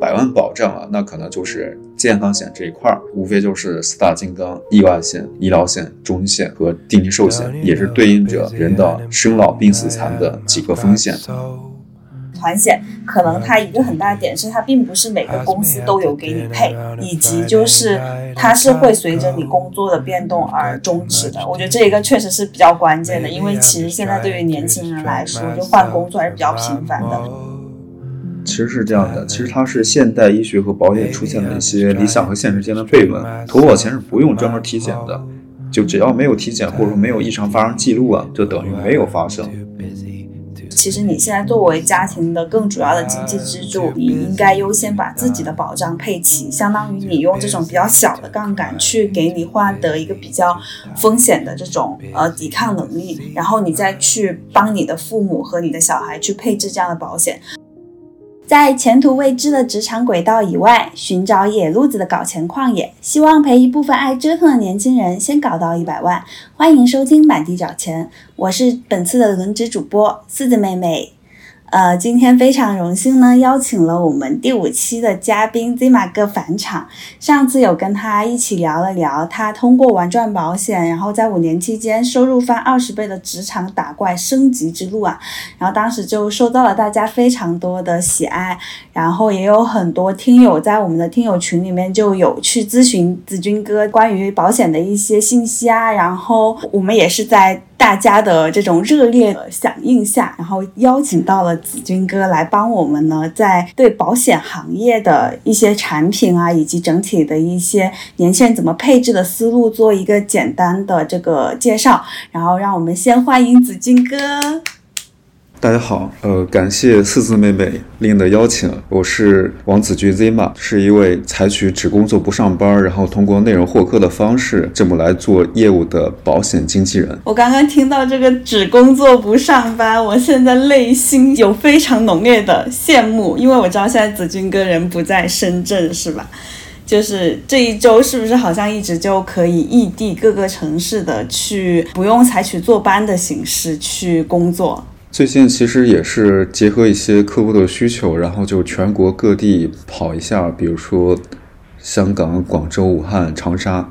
百万保障啊，那可能就是健康险这一块儿，无非就是四大金刚：意外险、医疗险、中险和定期寿险，也是对应着人的生老病死残的几个风险。团险可能它一个很大的点是它并不是每个公司都有给你配，以及就是它是会随着你工作的变动而终止的。我觉得这一个确实是比较关键的，因为其实现在对于年轻人来说，就换工作还是比较频繁的。其实是这样的，其实它是现代医学和保险出现的一些理想和现实间的悖论。投保前是不用专门体检的，就只要没有体检或者说没有异常发生记录啊，就等于没有发生。其实你现在作为家庭的更主要的经济支柱，你应该优先把自己的保障配齐，相当于你用这种比较小的杠杆去给你换得一个比较风险的这种呃抵抗能力，然后你再去帮你的父母和你的小孩去配置这样的保险。在前途未知的职场轨道以外，寻找野路子的搞钱旷野，希望陪一部分爱折腾的年轻人先搞到一百万。欢迎收听满地找钱，我是本次的轮值主播四子妹妹。呃，今天非常荣幸呢，邀请了我们第五期的嘉宾 Zima 哥返场。上次有跟他一起聊了聊，他通过玩转保险，然后在五年期间收入翻二十倍的职场打怪升级之路啊。然后当时就受到了大家非常多的喜爱，然后也有很多听友在我们的听友群里面就有去咨询子君哥关于保险的一些信息啊。然后我们也是在。大家的这种热烈的响应下，然后邀请到了子君哥来帮我们呢，在对保险行业的一些产品啊，以及整体的一些年轻人怎么配置的思路做一个简单的这个介绍。然后让我们先欢迎子君哥。大家好，呃，感谢四字妹妹令的邀请，我是王子君 Zima，是一位采取只工作不上班，然后通过内容获客的方式这么来做业务的保险经纪人。我刚刚听到这个只工作不上班，我现在内心有非常浓烈的羡慕，因为我知道现在子君哥人不在深圳，是吧？就是这一周是不是好像一直就可以异地各个城市的去，不用采取坐班的形式去工作？最近其实也是结合一些客户的需求，然后就全国各地跑一下，比如说香港、广州、武汉、长沙，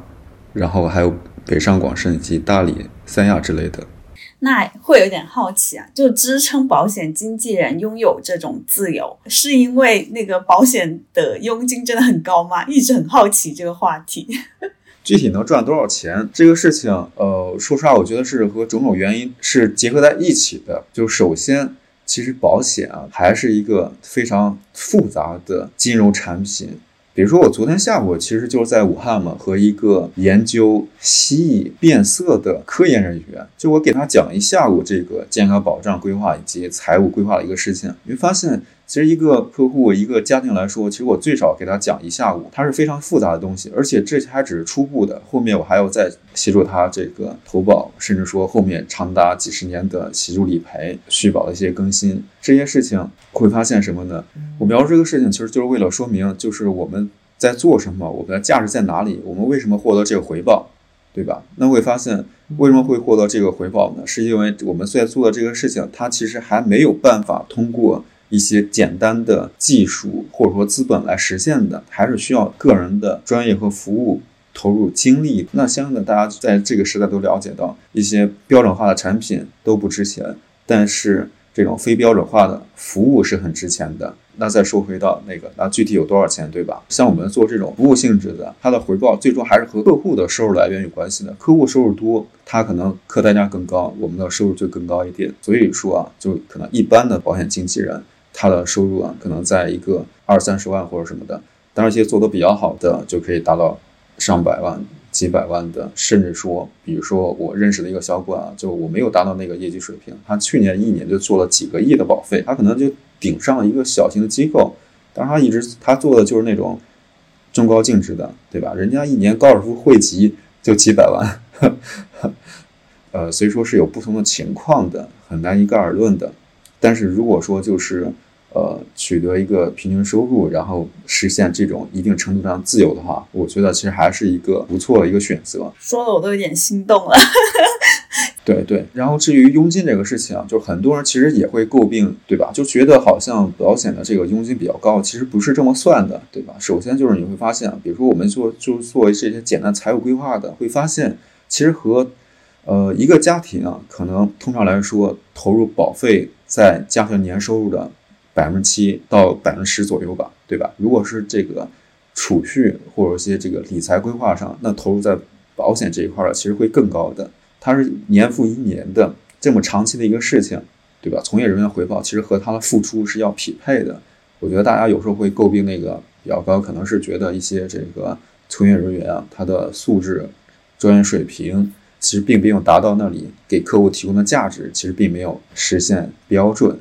然后还有北上广深以及大理、三亚之类的。那会有点好奇啊，就支撑保险经纪人拥有这种自由，是因为那个保险的佣金真的很高吗？一直很好奇这个话题。具体能赚多少钱这个事情，呃，说实话，我觉得是和种种原因是结合在一起的。就首先，其实保险啊，还是一个非常复杂的金融产品。比如说，我昨天下午其实就是在武汉嘛，和一个研究蜥蜴变色的科研人员，就我给他讲一下午这个健康保障规划以及财务规划的一个事情，你会发现。其实一个客户一个家庭来说，其实我最少给他讲一下午，它是非常复杂的东西，而且这还只是初步的，后面我还要再协助他这个投保，甚至说后面长达几十年的协助理赔、续保的一些更新，这些事情会发现什么呢？我描述这个事情，其实就是为了说明，就是我们在做什么，我们的价值在哪里，我们为什么获得这个回报，对吧？那会发现为什么会获得这个回报呢？是因为我们在做的这个事情，它其实还没有办法通过。一些简单的技术或者说资本来实现的，还是需要个人的专业和服务投入精力。那相应的，大家在这个时代都了解到，一些标准化的产品都不值钱，但是这种非标准化的服务是很值钱的。那再说回到那个，那具体有多少钱，对吧？像我们做这种服务性质的，它的回报最终还是和客户的收入来源有关系的。客户收入多，他可能客单价更高，我们的收入就更高一点。所以说啊，就可能一般的保险经纪人。他的收入啊，可能在一个二三十万或者什么的，当然，一些做的比较好的就可以达到上百万、几百万的，甚至说，比如说我认识的一个小管啊，就我没有达到那个业绩水平，他去年一年就做了几个亿的保费，他可能就顶上了一个小型的机构，但是他一直他做的就是那种中高净值的，对吧？人家一年高尔夫汇集就几百万，呃，所以说是有不同的情况的，很难一概而论的。但是如果说就是，呃，取得一个平均收入，然后实现这种一定程度上自由的话，我觉得其实还是一个不错的一个选择。说的我都有点心动了。对对，然后至于佣金这个事情啊，就很多人其实也会诟病，对吧？就觉得好像保险的这个佣金比较高，其实不是这么算的，对吧？首先就是你会发现，比如说我们做就作为这些简单财务规划的，会发现其实和呃一个家庭啊，可能通常来说投入保费在加上年收入的百分之七到百分之十左右吧，对吧？如果是这个储蓄或者一些这个理财规划上，那投入在保险这一块儿其实会更高的。它是年复一年的这么长期的一个事情，对吧？从业人员回报其实和他的付出是要匹配的。我觉得大家有时候会诟病那个比较高，可能是觉得一些这个从业人员啊，他的素质、专业水平其实并没有达到那里给客户提供的价值，其实并没有实现标准。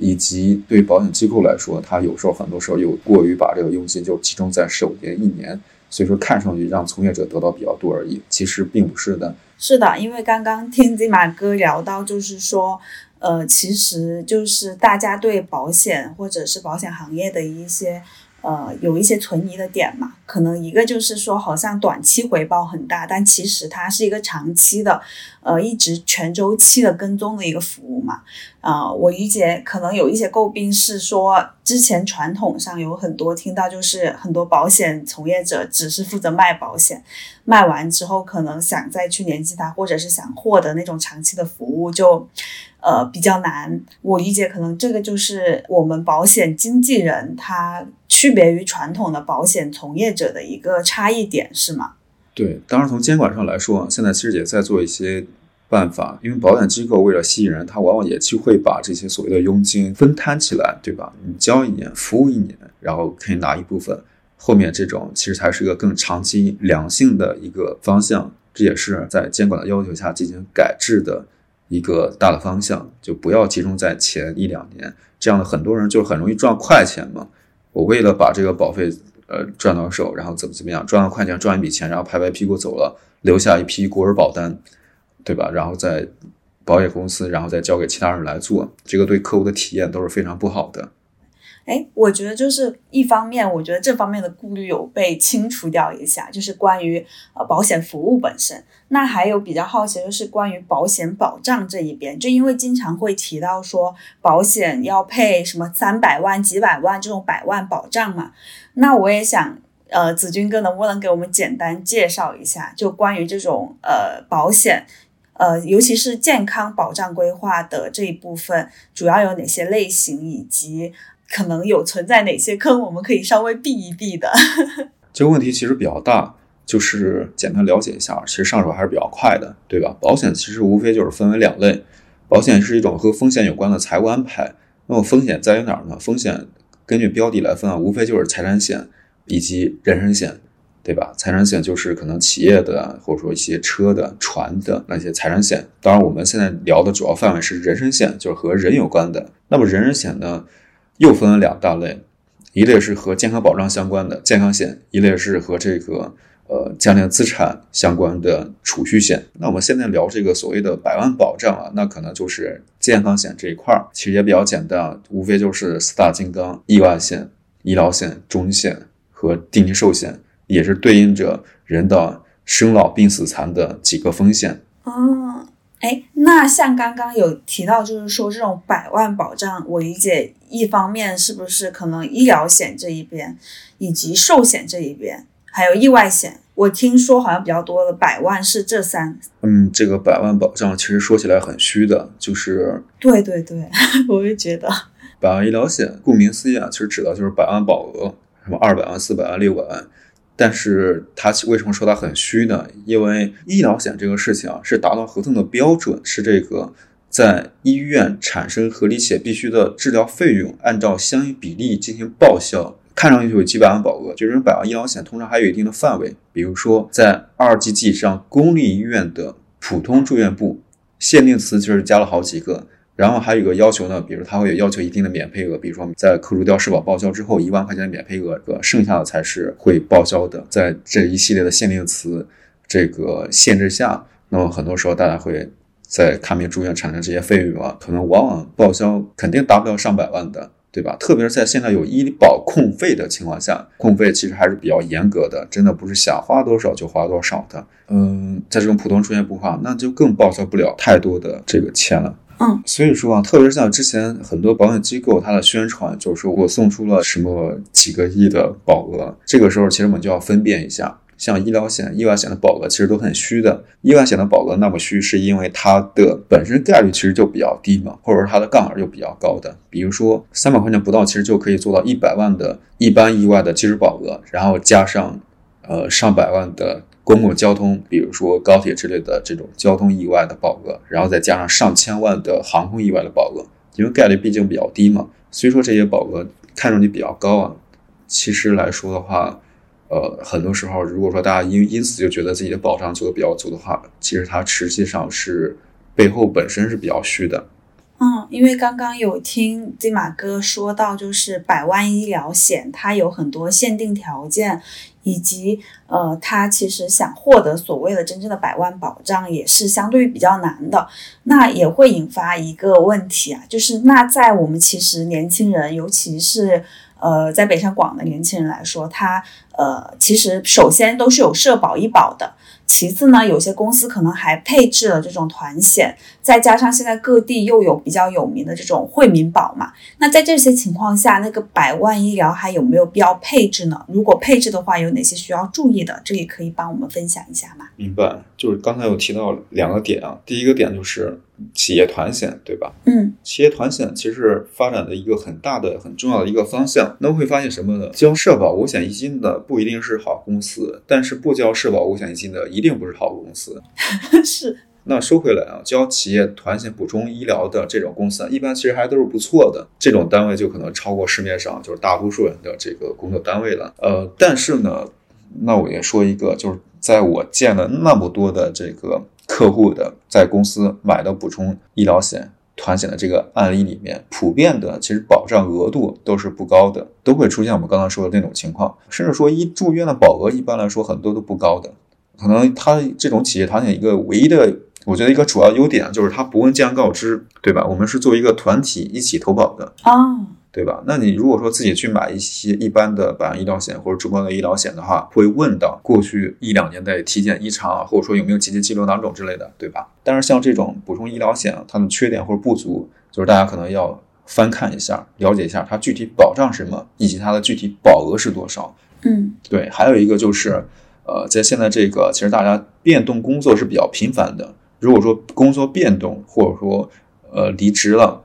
以及对保险机构来说，他有时候很多时候又过于把这个佣金就集中在首年一年，所以说看上去让从业者得到比较多而已，其实并不是的。是的，因为刚刚听金马哥聊到，就是说，呃，其实就是大家对保险或者是保险行业的一些。呃，有一些存疑的点嘛，可能一个就是说，好像短期回报很大，但其实它是一个长期的，呃，一直全周期的跟踪的一个服务嘛。啊，我理解，可能有一些诟病是说，之前传统上有很多听到，就是很多保险从业者只是负责卖保险，卖完之后可能想再去联系他，或者是想获得那种长期的服务，就。呃，比较难。我理解，可能这个就是我们保险经纪人他区别于传统的保险从业者的一个差异点，是吗？对，当然从监管上来说，现在其实也在做一些办法。因为保险机构为了吸引人，他往往也就会把这些所谓的佣金分摊起来，对吧？你交一年，服务一年，然后可以拿一部分。后面这种其实才是一个更长期良性的一个方向，这也是在监管的要求下进行改制的。一个大的方向，就不要集中在前一两年，这样的很多人就很容易赚快钱嘛。我为了把这个保费呃赚到手，然后怎么怎么样赚了快钱，赚一笔钱，然后拍拍屁股走了，留下一批孤儿保单，对吧？然后在保险公司，然后再交给其他人来做，这个对客户的体验都是非常不好的。哎，我觉得就是一方面，我觉得这方面的顾虑有被清除掉一下，就是关于呃保险服务本身。那还有比较好奇，就是关于保险保障这一边，就因为经常会提到说保险要配什么三百万、几百万这种百万保障嘛。那我也想，呃，子君哥能不能给我们简单介绍一下，就关于这种呃保险，呃，尤其是健康保障规划的这一部分，主要有哪些类型以及？可能有存在哪些坑，我们可以稍微避一避的。这个问题其实比较大，就是简单了解一下，其实上手还是比较快的，对吧？保险其实无非就是分为两类，保险是一种和风险有关的财务安排。那么风险在于哪儿呢？风险根据标的来分啊，无非就是财产险以及人身险，对吧？财产险就是可能企业的或者说一些车的、船的那些财产险。当然，我们现在聊的主要范围是人身险，就是和人有关的。那么人身险呢？又分了两大类，一类是和健康保障相关的健康险，一类是和这个呃家庭资产相关的储蓄险。那我们现在聊这个所谓的百万保障啊，那可能就是健康险这一块儿，其实也比较简单，无非就是四大金刚：意外险、医疗险、重疾险和定期寿险，也是对应着人的生老病死残的几个风险。哦。哎，那像刚刚有提到，就是说这种百万保障，我理解一方面是不是可能医疗险这一边，以及寿险这一边，还有意外险，我听说好像比较多的百万是这三。嗯，这个百万保障其实说起来很虚的，就是。对对对，我也觉得。百万医疗险，顾名思义啊，其实指的就是百万保额，什么二百万、四百万、六百万。但是它为什么说它很虚呢？因为医疗险这个事情啊，是达到合同的标准，是这个在医院产生合理且必须的治疗费用，按照相应比例进行报销。看上去有几百万保额，就这种百万医疗险通常还有一定的范围，比如说在二级及以上公立医院的普通住院部，限定词就是加了好几个。然后还有一个要求呢，比如他会要求一定的免赔额，比如说在扣除掉社保报销之后一万块钱的免赔额，剩下的才是会报销的。在这一系列的限定词这个限制下，那么很多时候大家会在看病住院产生这些费用啊，可能往往报销肯定达不到上百万的，对吧？特别是在现在有医保控费的情况下，控费其实还是比较严格的，真的不是想花多少就花多少的。嗯，在这种普通出现不花，那就更报销不了太多的这个钱了。嗯，所以说啊，特别是像之前很多保险机构，它的宣传就是说我送出了什么几个亿的保额，这个时候其实我们就要分辨一下。像医疗险、意外险的保额其实都很虚的。意外险的保额那么虚，是因为它的本身概率其实就比较低嘛，或者说它的杠杆就比较高的。比如说三百块钱不到，其实就可以做到一百万的一般意外的基础保额，然后加上呃上百万的公共交通，比如说高铁之类的这种交通意外的保额，然后再加上上千万的航空意外的保额，因为概率毕竟比较低嘛，所以说这些保额看上去比较高啊。其实来说的话。呃，很多时候，如果说大家因因此就觉得自己的保障做的比较足的话，其实它实际上是背后本身是比较虚的。嗯，因为刚刚有听金马哥说到，就是百万医疗险，它有很多限定条件，以及呃，他其实想获得所谓的真正的百万保障，也是相对于比较难的。那也会引发一个问题啊，就是那在我们其实年轻人，尤其是呃在北上广的年轻人来说，他。呃，其实首先都是有社保、医保的，其次呢，有些公司可能还配置了这种团险，再加上现在各地又有比较有名的这种惠民保嘛。那在这些情况下，那个百万医疗还有没有必要配置呢？如果配置的话，有哪些需要注意的？这里可以帮我们分享一下吗？明白，就是刚才有提到两个点啊，第一个点就是。企业团险，对吧？嗯，企业团险其实发展的一个很大的、很重要的一个方向。那会发现什么呢？交社保五险一金的不一定是好公司，但是不交社保五险一金的一定不是好公司。是。那说回来啊，交企业团险补充医疗的这种公司，一般其实还都是不错的。这种单位就可能超过市面上就是大多数人的这个工作单位了。呃，但是呢，那我也说一个，就是在我见了那么多的这个。客户的在公司买的补充医疗险团险的这个案例里面，普遍的其实保障额度都是不高的，都会出现我们刚刚说的那种情况，甚至说一住院的保额一般来说很多都不高的，可能它这种企业团险一个唯一的，我觉得一个主要优点就是它不问健康告知，对吧？我们是作为一个团体一起投保的啊。对吧？那你如果说自己去买一些一般的百万医疗险或者中高的医疗险的话，会问到过去一两年的体检异常啊，或者说有没有结节肌瘤囊肿之类的，对吧？但是像这种补充医疗险，它的缺点或者不足，就是大家可能要翻看一下，了解一下它具体保障什么，以及它的具体保额是多少。嗯，对。还有一个就是，呃，在现在这个其实大家变动工作是比较频繁的，如果说工作变动或者说呃离职了。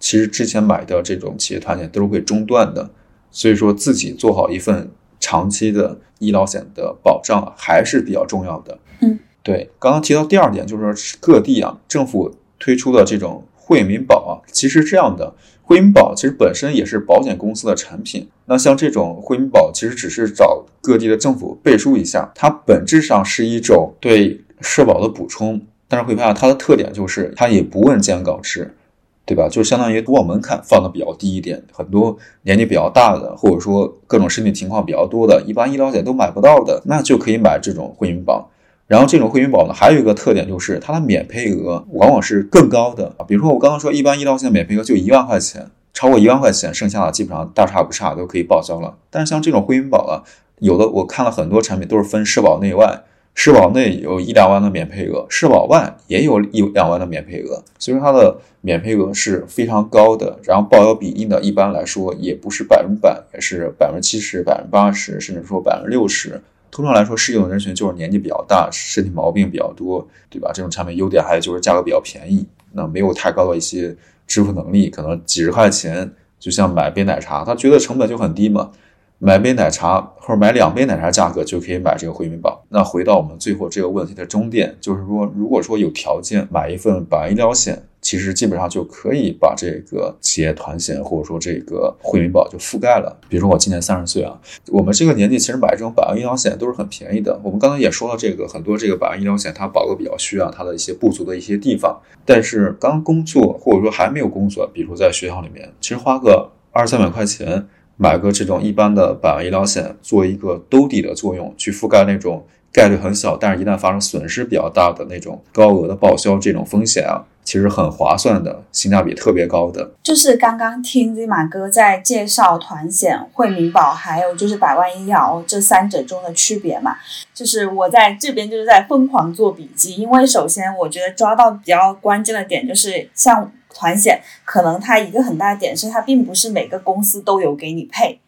其实之前买的这种企业团险都是会中断的，所以说自己做好一份长期的医疗险的保障还是比较重要的。嗯，对，刚刚提到第二点就是说各地啊政府推出的这种惠民保啊，其实这样的惠民保其实本身也是保险公司的产品。那像这种惠民保其实只是找各地的政府背书一下，它本质上是一种对社保的补充，但是会发现它的特点就是它也不问健康告知。对吧？就相当于投保门槛放的比较低一点，很多年纪比较大的，或者说各种身体情况比较多的，一般医疗险都买不到的，那就可以买这种惠民保。然后这种惠民保呢，还有一个特点就是它的免赔额往往是更高的。比如说我刚刚说，一般医疗险免赔额就一万块钱，超过一万块钱，剩下的基本上大差不差都可以报销了。但是像这种惠民保啊，有的我看了很多产品都是分社保内外。社保内有一两万的免赔额，社保外也有一两万的免赔额，所以说它的免赔额是非常高的。然后报销比例呢，一般来说也不是百分百，也是百分之七十、百分之八十，甚至说百分之六十。通常来说，适用的人群就是年纪比较大、身体毛病比较多，对吧？这种产品优点还有就是价格比较便宜，那没有太高的一些支付能力，可能几十块钱，就像买杯奶茶，他觉得成本就很低嘛。买杯奶茶或者买两杯奶茶价格就可以买这个惠民保。那回到我们最后这个问题的终点，就是说，如果说有条件买一份百万医疗险，其实基本上就可以把这个企业团险或者说这个惠民保就覆盖了。比如说我今年三十岁啊，我们这个年纪其实买这种百万医疗险都是很便宜的。我们刚才也说了，这个很多这个百万医疗险它保额比较虚啊，它的一些不足的一些地方。但是刚工作或者说还没有工作，比如在学校里面，其实花个二三百块钱。买个这种一般的百万医疗险，做一个兜底的作用，去覆盖那种概率很小，但是一旦发生损失比较大的那种高额的报销这种风险啊，其实很划算的，性价比特别高的。就是刚刚听 Z 马哥在介绍团险、惠民保，还有就是百万医疗这三者中的区别嘛。就是我在这边就是在疯狂做笔记，因为首先我觉得抓到比较关键的点就是像团险，可能它一个很大的点是它并不是每个公司都有给你配，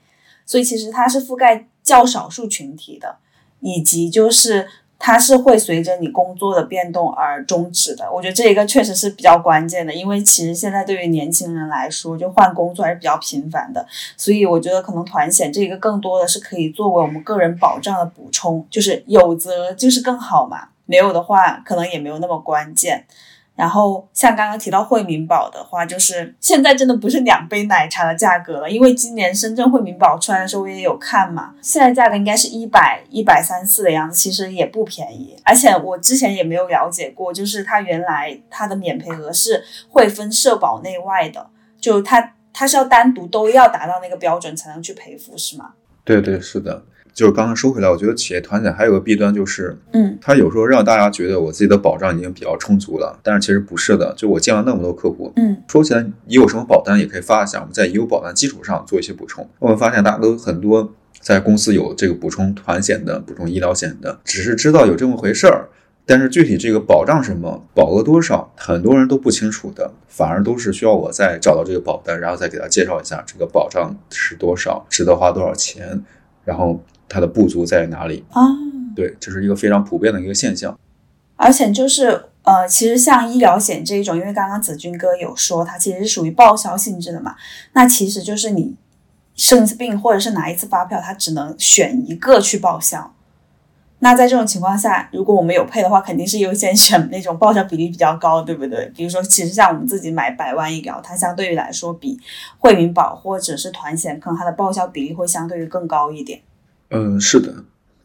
所以其实它是覆盖较少数群体的，以及就是。它是会随着你工作的变动而终止的，我觉得这一个确实是比较关键的，因为其实现在对于年轻人来说，就换工作还是比较频繁的，所以我觉得可能团险这一个更多的是可以作为我们个人保障的补充，就是有则就是更好嘛，没有的话可能也没有那么关键。然后像刚刚提到惠民保的话，就是现在真的不是两杯奶茶的价格了，因为今年深圳惠民保出来的时候我也有看嘛，现在价格应该是一百一百三四的样子，其实也不便宜。而且我之前也没有了解过，就是它原来它的免赔额是会分社保内外的，就它它是要单独都要达到那个标准才能去赔付，是吗？对对，是的。就是刚刚说回来，我觉得企业团险还有个弊端，就是，嗯，它有时候让大家觉得我自己的保障已经比较充足了，但是其实不是的。就我见了那么多客户，嗯，说起来你有什么保单也可以发一下，我们在已有保单基础上做一些补充。我们发现大家都很多在公司有这个补充团险的、补充医疗险的，只是知道有这么回事儿，但是具体这个保障什么、保额多少，很多人都不清楚的，反而都是需要我再找到这个保单，然后再给他介绍一下这个保障是多少，值得花多少钱，然后。它的不足在哪里啊？对，这是一个非常普遍的一个现象。而且就是呃，其实像医疗险这一种，因为刚刚子君哥有说，它其实是属于报销性质的嘛。那其实就是你生一次病或者是拿一次发票，它只能选一个去报销。那在这种情况下，如果我们有配的话，肯定是优先选那种报销比例比较高，对不对？比如说，其实像我们自己买百万医疗，它相对于来说比惠民保或者是团险，可能它的报销比例会相对于更高一点。嗯，是的，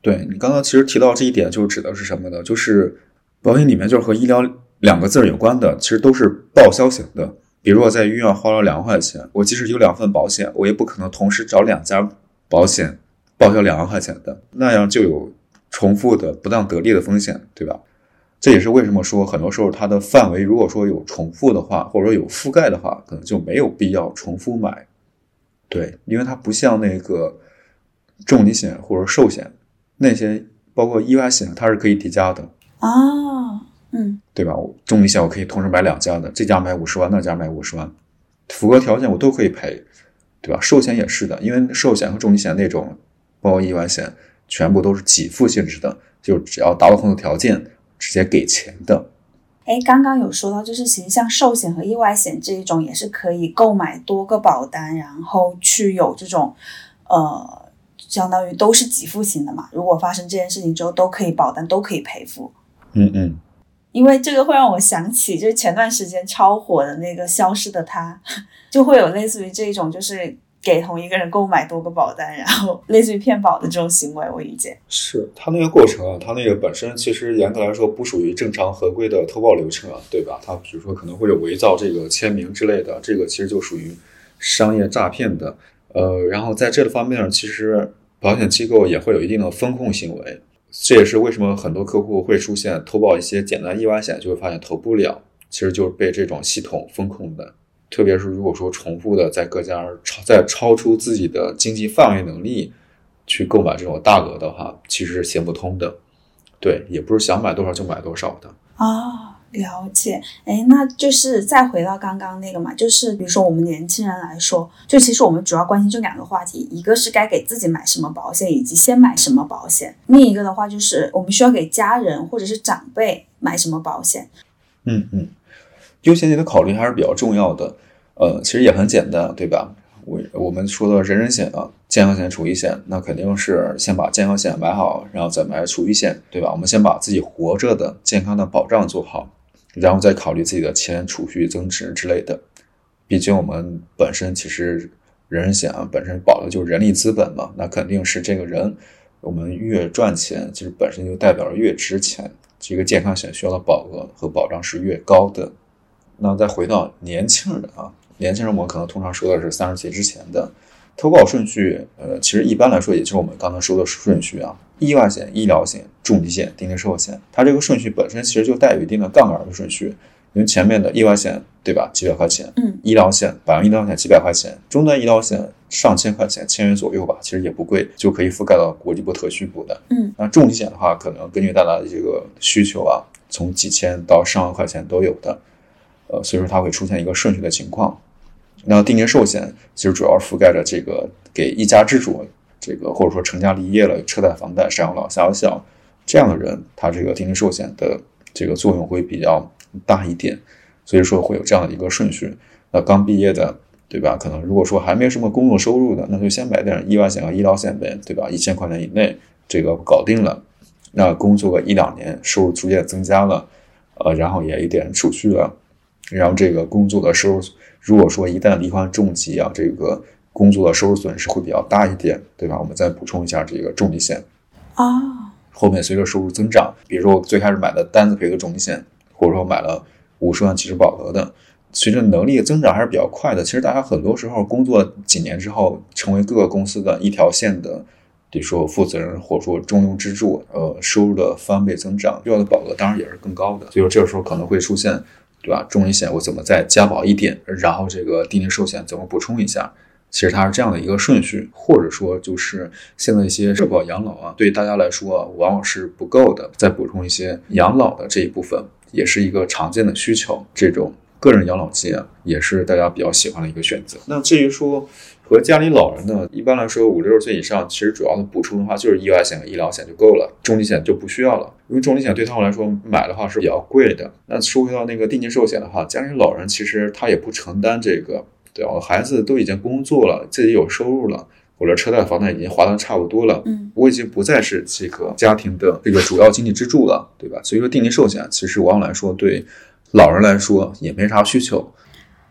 对你刚刚其实提到这一点，就指的是什么呢？就是保险里面就是和医疗两个字有关的，其实都是报销型的。比如我在医院花了两万块钱，我即使有两份保险，我也不可能同时找两家保险报销两万块钱的，那样就有重复的不当得利的风险，对吧？这也是为什么说很多时候它的范围如果说有重复的话，或者说有覆盖的话，可能就没有必要重复买。对，因为它不像那个。重疾险或者寿险，那些包括意外险，它是可以叠加的啊，嗯，对吧？重疾险我可以同时买两家的，这家买五十万，那家买五十万，符合条件我都可以赔，对吧？寿险也是的，因为寿险和重疾险那种，包括意外险，全部都是给付性质的，就只要达到同等条件，直接给钱的。哎，刚刚有说到，就是其实像寿险和意外险这一种，也是可以购买多个保单，然后去有这种，呃。相当于都是给付型的嘛，如果发生这件事情之后，都可以保单都可以赔付。嗯嗯，因为这个会让我想起，就是前段时间超火的那个《消失的她》，就会有类似于这种，就是给同一个人购买多个保单，然后类似于骗保的这种行为。我理解，是他那个过程啊，他那个本身其实严格来说不属于正常合规的投保流程啊，对吧？他比如说可能会有伪造这个签名之类的，这个其实就属于商业诈骗的。呃，然后在这个方面，其实。保险机构也会有一定的风控行为，这也是为什么很多客户会出现投保一些简单意外险就会发现投不了，其实就是被这种系统风控的。特别是如果说重复的在各家超在超出自己的经济范围能力去购买这种大额的话，其实是行不通的。对，也不是想买多少就买多少的啊。了解，哎，那就是再回到刚刚那个嘛，就是比如说我们年轻人来说，就其实我们主要关心这两个话题，一个是该给自己买什么保险，以及先买什么保险；另一个的话就是我们需要给家人或者是长辈买什么保险。嗯嗯，优先级的考虑还是比较重要的。呃，其实也很简单，对吧？我我们说的人人险啊，健康险、储蓄险，那肯定是先把健康险买好，然后再买储蓄险，对吧？我们先把自己活着的健康的保障做好。然后再考虑自己的钱储蓄增值之类的，毕竟我们本身其实人人险啊，本身保的就是人力资本嘛，那肯定是这个人我们越赚钱，其实本身就代表着越值钱。这个健康险需要的保额和保障是越高的。那再回到年轻人啊，年轻人我们可能通常说的是三十岁之前的。投保顺序，呃，其实一般来说，也就是我们刚才说的顺序啊，意外险、医疗险、重疾险、定期寿险，它这个顺序本身其实就带有一定的杠杆的顺序。因为前面的意外险对吧，几百块钱，嗯，医疗险百万医疗险几百块钱，终端医疗险上千块钱，千元左右吧，其实也不贵，就可以覆盖到国际部、特需部的。嗯，那重疾险的话，可能根据大家的这个需求啊，从几千到上万块钱都有的，呃，所以说它会出现一个顺序的情况。那定期寿险其实主要覆盖着这个给一家之主，这个或者说成家立业了，车贷、房贷，上有老下有小这样的人，他这个定期寿险的这个作用会比较大一点，所以说会有这样的一个顺序。那刚毕业的，对吧？可能如果说还没什么工作收入的，那就先买点意外险和医疗险呗，对吧？一千块钱以内，这个搞定了。那工作个一两年，收入逐渐增加了，呃，然后也一点储蓄了，然后这个工作的收入，如果说一旦罹患重疾啊，这个工作的收入损失会比较大一点，对吧？我们再补充一下这个重疾险。啊，后面随着收入增长，比如说我最开始买的单子赔的重疾险，或者说买了五十万其实保额的，随着能力的增长还是比较快的。其实大家很多时候工作几年之后，成为各个公司的一条线的，比如说负责人或者说中庸支柱，呃，收入的翻倍增长，需要的保额当然也是更高的。所以说这个时候可能会出现，对吧？重疾险我怎么再加保一点，然后这个定期寿险怎么补充一下？其实它是这样的一个顺序，或者说就是现在一些社保养老啊，对大家来说啊，往往是不够的，再补充一些养老的这一部分，也是一个常见的需求。这种个人养老金啊，也是大家比较喜欢的一个选择。那至于说和家里老人呢，一般来说五六十岁以上，其实主要的补充的话就是意外险和医疗险就够了，重疾险就不需要了，因为重疾险对他们来说买的话是比较贵的。那说回到那个定金寿险的话，家里老人其实他也不承担这个。对吧？孩子都已经工作了，自己有收入了，我的车贷、房贷已经还的差不多了，嗯，我已经不再是这个家庭的这个主要经济支柱了，对吧？所以说，定期寿险其实往往来说对老人来说也没啥需求。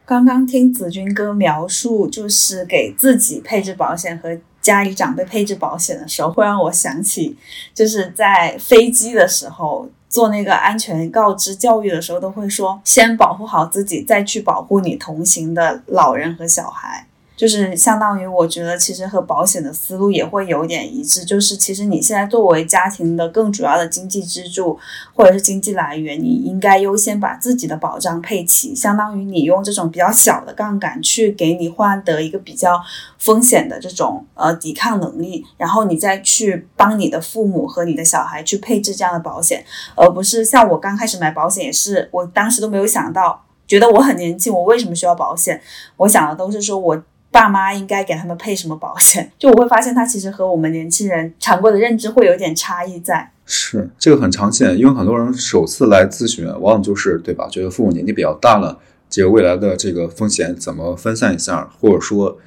刚刚听子君哥描述，就是给自己配置保险和家里长辈配置保险的时候，会让我想起，就是在飞机的时候。做那个安全告知教育的时候，都会说先保护好自己，再去保护你同行的老人和小孩。就是相当于，我觉得其实和保险的思路也会有点一致。就是其实你现在作为家庭的更主要的经济支柱或者是经济来源，你应该优先把自己的保障配齐，相当于你用这种比较小的杠杆去给你换得一个比较风险的这种呃抵抗能力，然后你再去帮你的父母和你的小孩去配置这样的保险，而不是像我刚开始买保险也是，我当时都没有想到，觉得我很年轻，我为什么需要保险？我想的都是说我。爸妈应该给他们配什么保险？就我会发现，他其实和我们年轻人常规的认知会有点差异在。是这个很常见，因为很多人首次来咨询，往往就是对吧？觉得父母年纪比较大了，这个未来的这个风险怎么分散一下，或者说，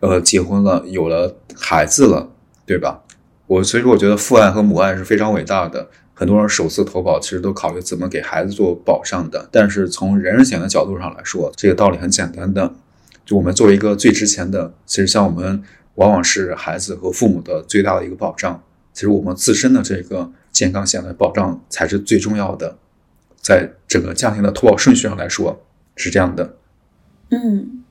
呃，结婚了，有了孩子了，对吧？我所以说，我觉得父爱和母爱是非常伟大的。很多人首次投保，其实都考虑怎么给孩子做保障的。但是从人身险的角度上来说，这个道理很简单的。就我们作为一个最值钱的，其实像我们往往是孩子和父母的最大的一个保障。其实我们自身的这个健康险的保障才是最重要的，在整个家庭的投保顺序上来说是这样的。嗯，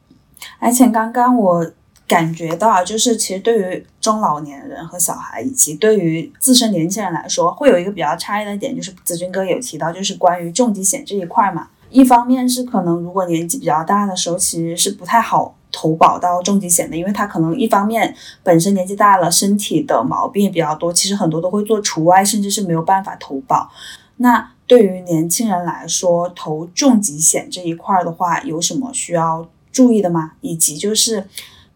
而且刚刚我感觉到，就是其实对于中老年人和小孩，以及对于自身年轻人来说，会有一个比较差异的点，就是子君哥有提到，就是关于重疾险这一块嘛。一方面是可能，如果年纪比较大的时候，其实是不太好投保到重疾险的，因为他可能一方面本身年纪大了，身体的毛病也比较多，其实很多都会做除外，甚至是没有办法投保。那对于年轻人来说，投重疾险这一块的话，有什么需要注意的吗？以及就是，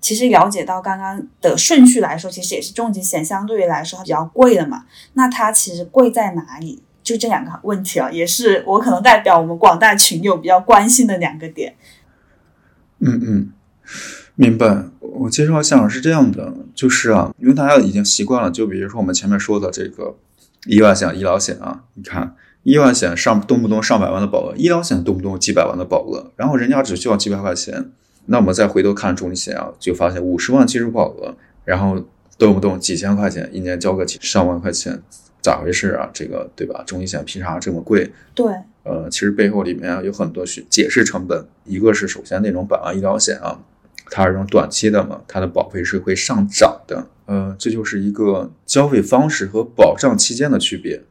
其实了解到刚刚的顺序来说，其实也是重疾险相对于来说比较贵的嘛。那它其实贵在哪里？就这两个问题啊，也是我可能代表我们广大群友比较关心的两个点。嗯嗯，明白。我介绍一下是这样的，就是啊，因为大家已经习惯了，就比如说我们前面说的这个意外险、医疗险啊，你看意外险上动不动上百万的保额，医疗险动不动几百万的保额，然后人家只需要几百块钱，那我们再回头看重疾险啊，就发现五十万基础保额，然后动不动几千块钱，一年交个几上万块钱。咋回事啊？这个对吧？重疾险凭啥这么贵？对，呃，其实背后里面有很多去解释成本。一个是首先那种百万医疗险啊，它是这种短期的嘛，它的保费是会上涨的。呃，这就是一个交费方式和保障期间的区别。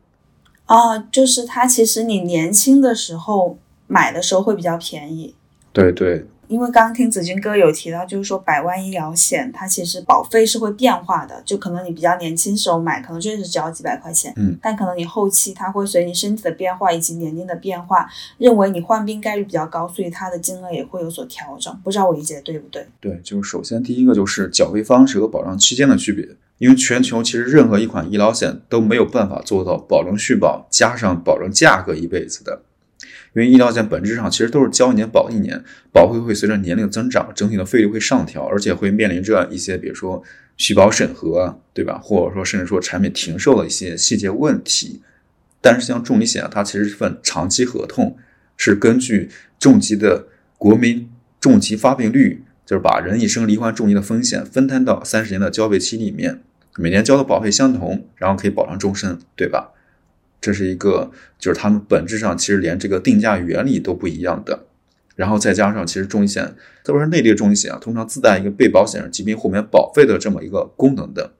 啊，就是它其实你年轻的时候买的时候会比较便宜。对对，因为刚刚听子君哥有提到，就是说百万医疗险它其实保费是会变化的，就可能你比较年轻时候买，可能确实只要几百块钱，嗯，但可能你后期它会随你身体的变化以及年龄的变化，认为你患病概率比较高，所以它的金额也会有所调整。不知道我理解对不对？对，就是首先第一个就是缴费方式和保障期间的区别，因为全球其实任何一款医疗险都没有办法做到保证续保加上保证价格一辈子的。因为医疗险本质上其实都是交一年保一年，保费会随着年龄增长，整体的费率会上调，而且会面临着一些比如说续保审核，对吧？或者说甚至说产品停售的一些细节问题。但是像重疾险啊，它其实是份长期合同，是根据重疾的国民重疾发病率，就是把人一生罹患重疾的风险分摊到三十年的交费期里面，每年交的保费相同，然后可以保障终身，对吧？这是一个，就是他们本质上其实连这个定价原理都不一样的。然后再加上，其实重疾险，特别是内地的重疾险啊，通常自带一个被保险人疾病豁免保费的这么一个功能的。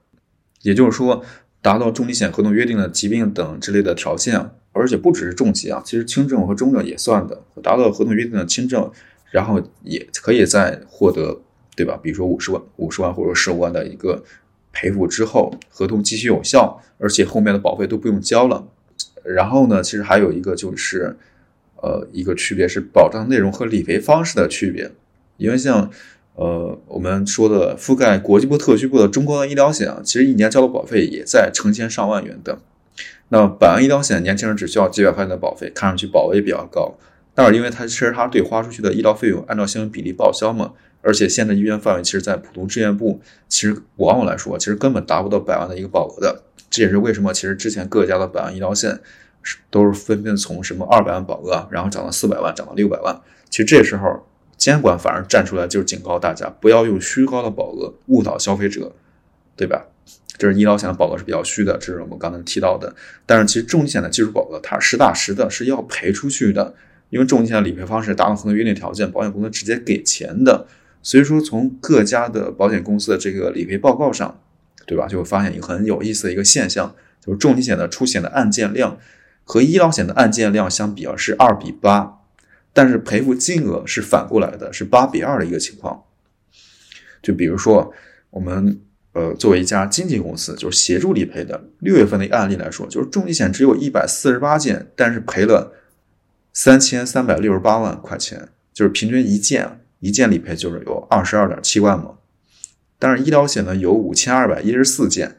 也就是说，达到重疾险合同约定的疾病等之类的条件，而且不只是重疾啊，其实轻症和中症也算的。达到合同约定的轻症，然后也可以再获得，对吧？比如说五十万、五十万或者十五万的一个赔付之后，合同继续有效，而且后面的保费都不用交了。然后呢，其实还有一个就是，呃，一个区别是保障内容和理赔方式的区别。因为像，呃，我们说的覆盖国际部、特区部的中高端医疗险，其实一年交的保费也在成千上万元的。那百万医疗险，年轻人只需要几百块钱的保费，看上去保额也比较高。但是因为它其实它对花出去的医疗费用按照相应比例报销嘛，而且现在医院范围其实，在普通志愿部，其实往往来说，其实根本达不到百万的一个保额的。这也是为什么，其实之前各家的百万医疗险是都是纷纷从什么二百万保额，然后涨到四百万，涨到六百万。其实这时候监管反而站出来，就是警告大家不要用虚高的保额误导消费者，对吧？这是医疗险的保额是比较虚的，这是我们刚才提到的。但是其实重疾险的技术保额它实打实的是要赔出去的，因为重疾险的理赔方式达到合同约定条件，保险公司直接给钱的。所以说从各家的保险公司的这个理赔报告上。对吧？就会发现一个很有意思的一个现象，就是重疾险的出险的案件量和医疗险的案件量相比啊是二比八，但是赔付金额是反过来的，是八比二的一个情况。就比如说我们呃作为一家经纪公司，就是协助理赔的，六月份的一个案例来说，就是重疾险只有一百四十八件，但是赔了三千三百六十八万块钱，就是平均一件一件理赔就是有二十二点七万嘛。但是医疗险呢有五千二百一十四件，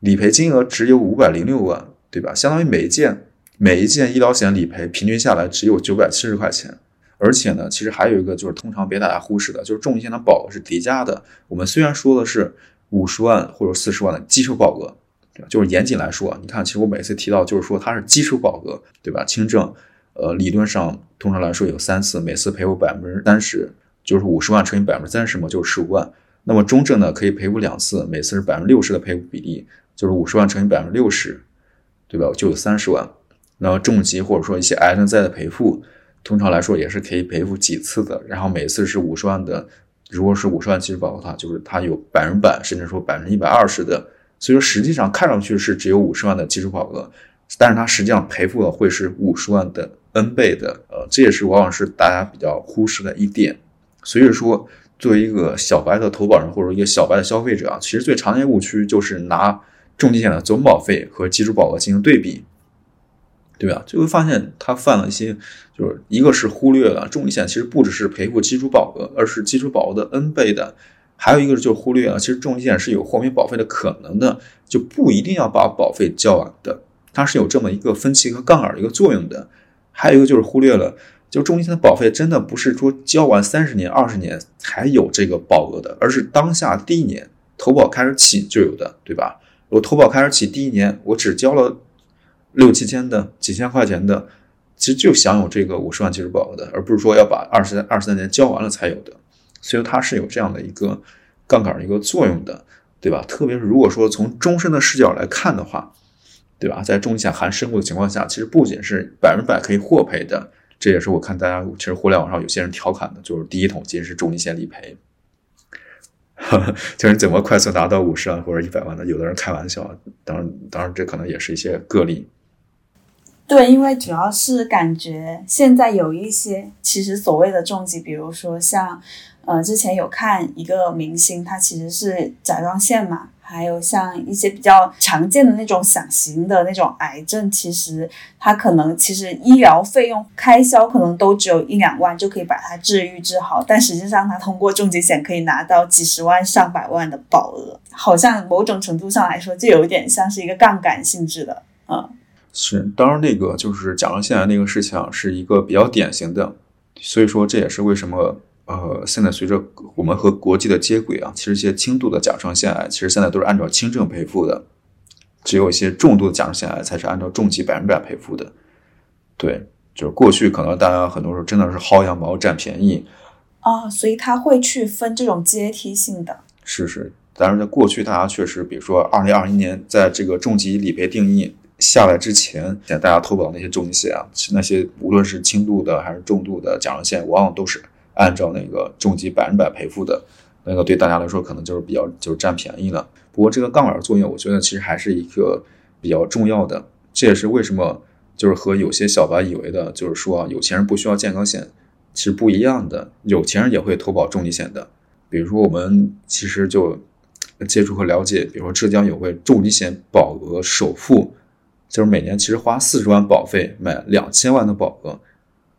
理赔金额只有五百零六万，对吧？相当于每一件每一件医疗险理赔平均下来只有九百七十块钱。而且呢，其实还有一个就是通常别大家忽视的，就是重疾险的保额是叠加的。我们虽然说的是五十万或者四十万的基础保额，对吧？就是严谨来说，你看，其实我每次提到就是说它是基础保额，对吧？轻症，呃，理论上通常来说有三次，每次赔付百分之三十，就是五十万乘以百分之三十嘛，就是十五万。那么中症呢，可以赔付两次，每次是百分之六十的赔付比例，就是五十万乘以百分之六十，对吧？就有三十万。那么重疾或者说一些癌症在的赔付，通常来说也是可以赔付几次的，然后每次是五十万的。如果是五十万基础保额的话，就是它有百分百，甚至说百分之一百二十的。所以说实际上看上去是只有五十万的基础保额，但是它实际上赔付的会是五十万的 N 倍的。呃，这也是往往是大家比较忽视的一点。所以说。作为一个小白的投保人或者一个小白的消费者啊，其实最常见误区就是拿重疾险的总保费和基础保额进行对比，对吧？就会发现他犯了一些，就是一个是忽略了重疾险其实不只是赔付基础保额，而是基础保额的 N 倍的；还有一个就是忽略了，其实重疾险是有豁免保费的可能的，就不一定要把保费交完的，它是有这么一个分期和杠杆的一个作用的。还有一个就是忽略了。就重疾险的保费真的不是说交完三十年、二十年才有这个保额的，而是当下第一年投保开始起就有的，对吧？我投保开始起第一年，我只交了六七千的、几千块钱的，其实就享有这个五十万基础保额的，而不是说要把二十二十三年交完了才有的。所以它是有这样的一个杠杆的一个作用的，对吧？特别是如果说从终身的视角来看的话，对吧？在重疾险含身故的情况下，其实不仅是百分百可以获赔的。这也是我看大家其实互联网上有些人调侃的，就是第一桶金是重疾险理赔，就是怎么快速达到五十万或者一百万的？有的人开玩笑，当然，当然这可能也是一些个例。对，因为主要是感觉现在有一些其实所谓的重疾，比如说像，呃，之前有看一个明星，他其实是甲状腺嘛，还有像一些比较常见的那种小型的那种癌症，其实它可能其实医疗费用开销可能都只有一两万就可以把它治愈治好，但实际上它通过重疾险可以拿到几十万上百万的保额，好像某种程度上来说就有点像是一个杠杆性质的，嗯。是，当然那个就是甲状腺癌那个事情是一个比较典型的，所以说这也是为什么呃现在随着我们和国际的接轨啊，其实一些轻度的甲状腺癌其实现在都是按照轻症赔付的，只有一些重度的甲状腺癌才是按照重疾百分百赔付的。对，就是过去可能大家很多时候真的是薅羊毛占便宜哦，所以他会去分这种阶梯性的。是是，但是在过去大家确实，比如说二零二一年在这个重疾理赔定义。下来之前，现在大家投保那些重疾险啊，那些无论是轻度的还是重度的甲状腺，往往都是按照那个重疾百分百赔付的，那个对大家来说可能就是比较就是占便宜了。不过这个杠杆作用，我觉得其实还是一个比较重要的。这也是为什么就是和有些小白以为的，就是说有钱人不需要健康险，其实不一样的。有钱人也会投保重疾险的。比如说我们其实就接触和了解，比如说浙江有位重疾险保额首付。就是每年其实花四十万保费买两千万的保额，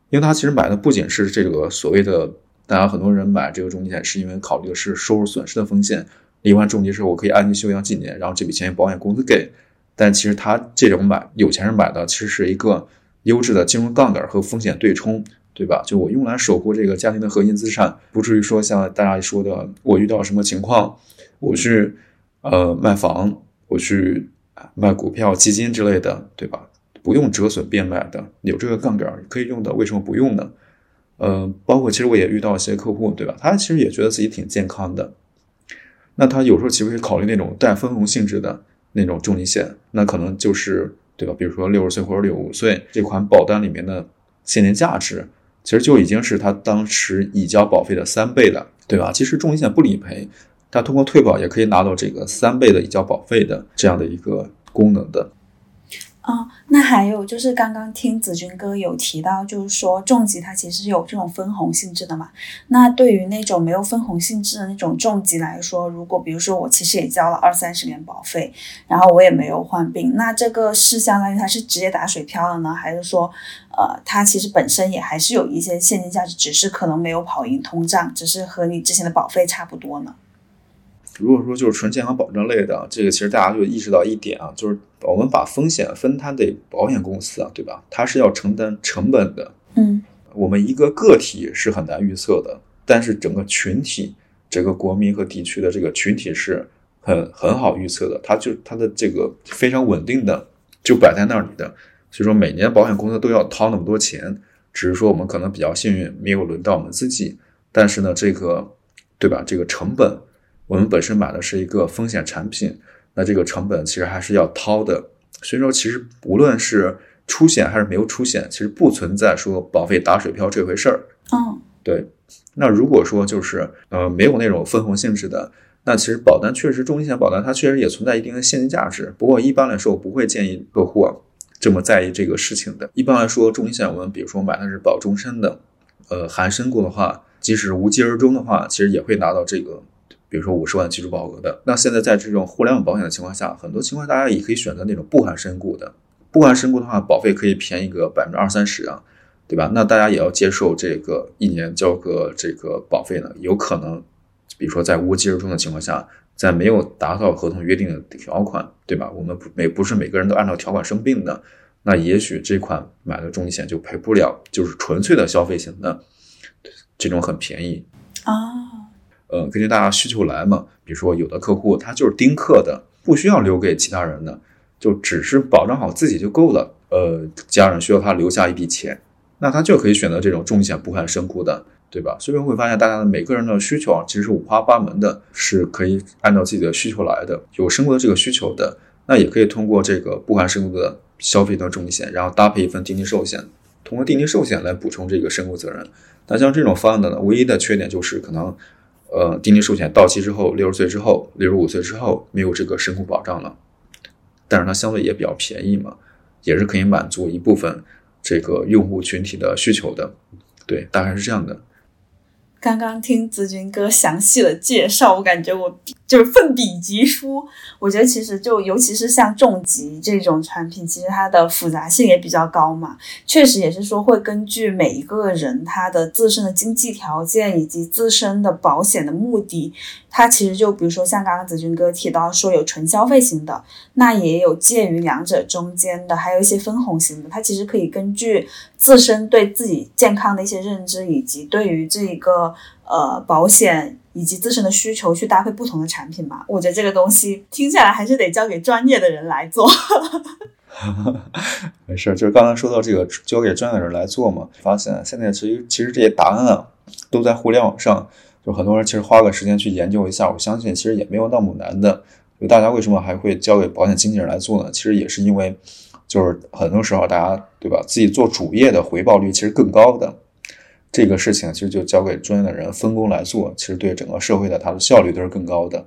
因为他其实买的不仅是这个所谓的，大家很多人买这个重疾险是因为考虑的是收入损失的风险，罹患重疾之后我可以安心休养几年，然后这笔钱保险公司给，但其实他这种买有钱人买的其实是一个优质的金融杠杆和风险对冲，对吧？就我用来守护这个家庭的核心资产，不至于说像大家说的，我遇到什么情况，我去呃卖房，我去。卖股票、基金之类的，对吧？不用折损变卖的，有这个杠杆可以用的，为什么不用呢？呃，包括其实我也遇到一些客户，对吧？他其实也觉得自己挺健康的，那他有时候其实会考虑那种带分红性质的那种重疾险，那可能就是对吧？比如说六十岁或者六十五岁这款保单里面的现金价值，其实就已经是他当时已交保费的三倍了，对吧？其实重疾险不理赔。他通过退保也可以拿到这个三倍的已交保费的这样的一个功能的。哦，那还有就是刚刚听子君哥有提到，就是说重疾它其实有这种分红性质的嘛。那对于那种没有分红性质的那种重疾来说，如果比如说我其实也交了二三十年保费，然后我也没有患病，那这个是相当于它是直接打水漂了呢，还是说，呃，它其实本身也还是有一些现金价值，只是可能没有跑赢通胀，只是和你之前的保费差不多呢？如果说就是纯健康保障类的，这个其实大家就意识到一点啊，就是我们把风险分摊给保险公司啊，对吧？它是要承担成本的。嗯，我们一个个体是很难预测的，但是整个群体、整个国民和地区的这个群体是很很好预测的，它就它的这个非常稳定的就摆在那里的。所以说每年保险公司都要掏那么多钱，只是说我们可能比较幸运，没有轮到我们自己。但是呢，这个对吧？这个成本。我们本身买的是一个风险产品，那这个成本其实还是要掏的。所以说，其实无论是出险还是没有出险，其实不存在说保费打水漂这回事儿。嗯，对。那如果说就是呃没有那种分红性质的，那其实保单确实重疾险保单它确实也存在一定的现金价值。不过一般来说，我不会建议客户啊这么在意这个事情的。一般来说，重疾险我们比如说买的是保终身的，呃含身故的话，即使无疾而终的话，其实也会拿到这个。比如说五十万基础保额的，那现在在这种互联网保险的情况下，很多情况大家也可以选择那种不含身故的。不含身故的话，保费可以便宜个百分之二三十啊，对吧？那大家也要接受这个一年交个这个保费呢，有可能，比如说在无疾而终的情况下，在没有达到合同约定的条款，对吧？我们不每不是每个人都按照条款生病的，那也许这款买的重疾险就赔不了，就是纯粹的消费型的，这种很便宜啊。呃，根据大家需求来嘛，比如说有的客户他就是丁克的，不需要留给其他人的，就只是保障好自己就够了。呃，家人需要他留下一笔钱，那他就可以选择这种重险不含身故的，对吧？所以会发现大家的每个人的需求啊，其实是五花八门的，是可以按照自己的需求来的。有身故的这个需求的，那也可以通过这个不含身故的消费的重疾险，然后搭配一份定期寿险，通过定期寿险来补充这个身故责任。那像这种方案的呢，唯一的缺点就是可能。呃，定期寿险到期之后，六十岁之后，六十五岁之后没有这个身故保障了，但是它相对也比较便宜嘛。也是可以满足一部分这个用户群体的需求的。对，大概是这样的。刚刚听子君哥详细的介绍，我感觉我就是奋笔疾书。我觉得其实就尤其是像重疾这种产品，其实它的复杂性也比较高嘛。确实也是说会根据每一个人他的自身的经济条件以及自身的保险的目的，它其实就比如说像刚刚子君哥提到说有纯消费型的，那也有介于两者中间的，还有一些分红型的。它其实可以根据自身对自己健康的一些认知，以及对于这一个呃保险。以及自身的需求去搭配不同的产品吧？我觉得这个东西听下来还是得交给专业的人来做。没事，就是刚才说到这个交给专业的人来做嘛，发现现在其实其实这些答案啊都在互联网上，就很多人其实花个时间去研究一下，我相信其实也没有那么难的。就大家为什么还会交给保险经纪人来做呢？其实也是因为，就是很多时候大家对吧，自己做主业的回报率其实更高的。这个事情其实就交给专业的人分工来做，其实对整个社会的它的效率都是更高的。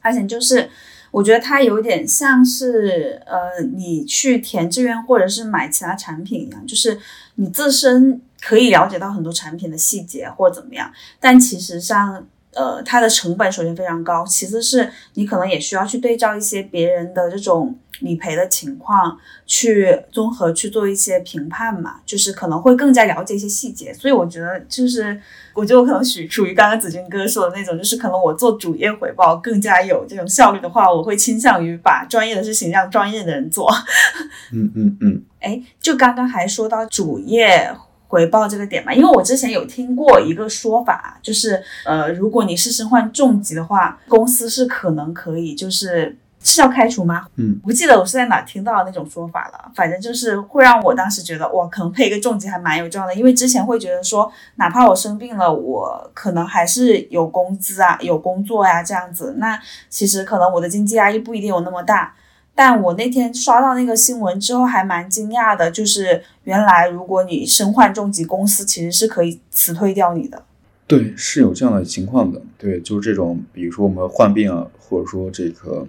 而且就是，我觉得它有点像是呃，你去填志愿或者是买其他产品一样，就是你自身可以了解到很多产品的细节或怎么样，但其实上。呃，它的成本首先非常高，其次是你可能也需要去对照一些别人的这种理赔的情况，去综合去做一些评判嘛，就是可能会更加了解一些细节。所以我觉得，就是我觉得我可能属属于刚刚子君哥说的那种，就是可能我做主业回报更加有这种效率的话，我会倾向于把专业的事情让专业的人做。嗯嗯嗯。哎，就刚刚还说到主业。回报这个点嘛，因为我之前有听过一个说法，就是呃，如果你是身患重疾的话，公司是可能可以就是是要开除吗？嗯，不记得我是在哪听到的那种说法了。反正就是会让我当时觉得哇，可能配一个重疾还蛮有重要的，因为之前会觉得说，哪怕我生病了，我可能还是有工资啊，有工作呀这样子，那其实可能我的经济压力不一定有那么大。但我那天刷到那个新闻之后，还蛮惊讶的，就是原来如果你身患重疾，公司其实是可以辞退掉你的。对，是有这样的情况的。对，就是这种，比如说我们患病啊，或者说这个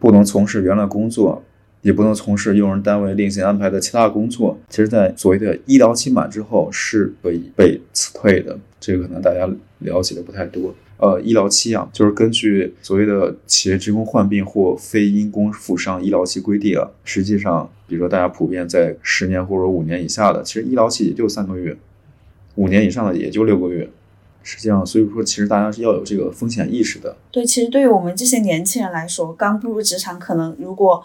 不能从事原来工作，也不能从事用人单位另行安排的其他工作，其实，在所谓的医疗期满之后是可以被辞退的。这个可能大家了解的不太多。呃，医疗期啊，就是根据所谓的企业职工患病或非因公负伤医疗期规定啊，实际上，比如说大家普遍在十年或者五年以下的，其实医疗期也就三个月，五年以上的也就六个月。实际上，所以说，其实大家是要有这个风险意识的。对，其实对于我们这些年轻人来说，刚步入职场，可能如果。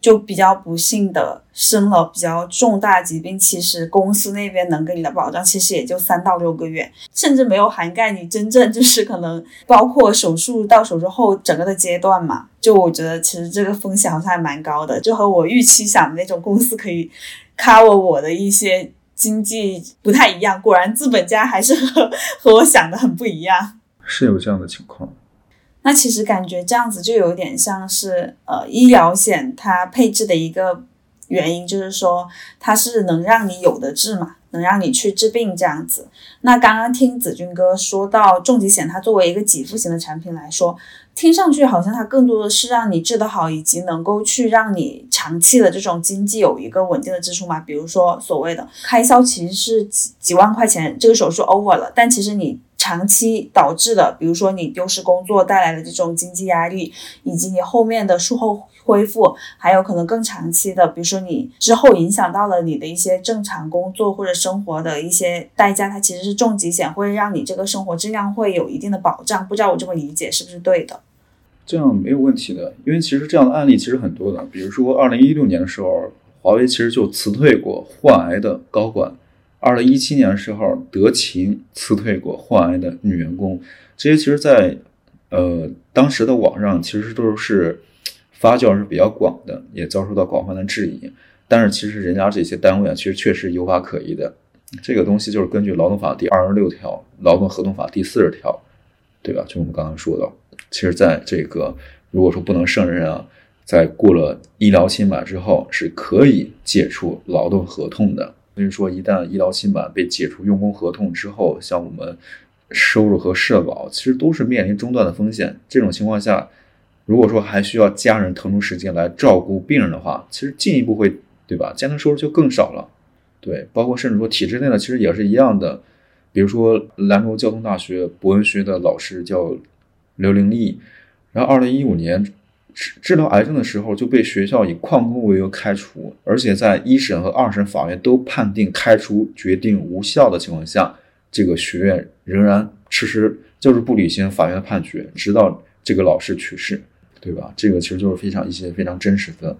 就比较不幸的生了比较重大疾病，其实公司那边能给你的保障其实也就三到六个月，甚至没有涵盖你真正就是可能包括手术到手术后整个的阶段嘛。就我觉得其实这个风险好像还蛮高的，就和我预期想的那种公司可以 cover 我的一些经济不太一样。果然资本家还是和 和我想的很不一样，是有这样的情况。那其实感觉这样子就有点像是，呃，医疗险它配置的一个原因，就是说它是能让你有的治嘛，能让你去治病这样子。那刚刚听子君哥说到重疾险，它作为一个给付型的产品来说，听上去好像它更多的是让你治得好，以及能够去让你长期的这种经济有一个稳定的支出嘛。比如说所谓的开销其实是几几万块钱，这个手术 over 了，但其实你。长期导致的，比如说你丢失工作带来的这种经济压力，以及你后面的术后恢复，还有可能更长期的，比如说你之后影响到了你的一些正常工作或者生活的一些代价，它其实是重疾险会让你这个生活质量会有一定的保障。不知道我这么理解是不是对的？这样没有问题的，因为其实这样的案例其实很多的，比如说二零一六年的时候，华为其实就辞退过患癌的高管。二零一七年的时候，德勤辞退过患癌的女员工，这些其实，在呃当时的网上其实都是发酵是比较广的，也遭受到广泛的质疑。但是其实人家这些单位啊，其实确实有法可依的。这个东西就是根据劳动法第二十六条、劳动合同法第四十条，对吧？就我们刚刚说的，其实在这个如果说不能胜任啊，在过了医疗期满之后，是可以解除劳动合同的。所以说，一旦医疗期满被解除用工合同之后，像我们收入和社保其实都是面临中断的风险。这种情况下，如果说还需要家人腾出时间来照顾病人的话，其实进一步会对吧？家庭收入就更少了。对，包括甚至说体制内的，其实也是一样的。比如说兰州交通大学博文学的老师叫刘玲丽，然后二零一五年治治疗癌症的时候就被学校以旷工为由开除，而且在一审和二审法院都判定开除决定无效的情况下，这个学院仍然迟迟就是不履行法院的判决，直到这个老师去世，对吧？这个其实就是非常一些非常真实的。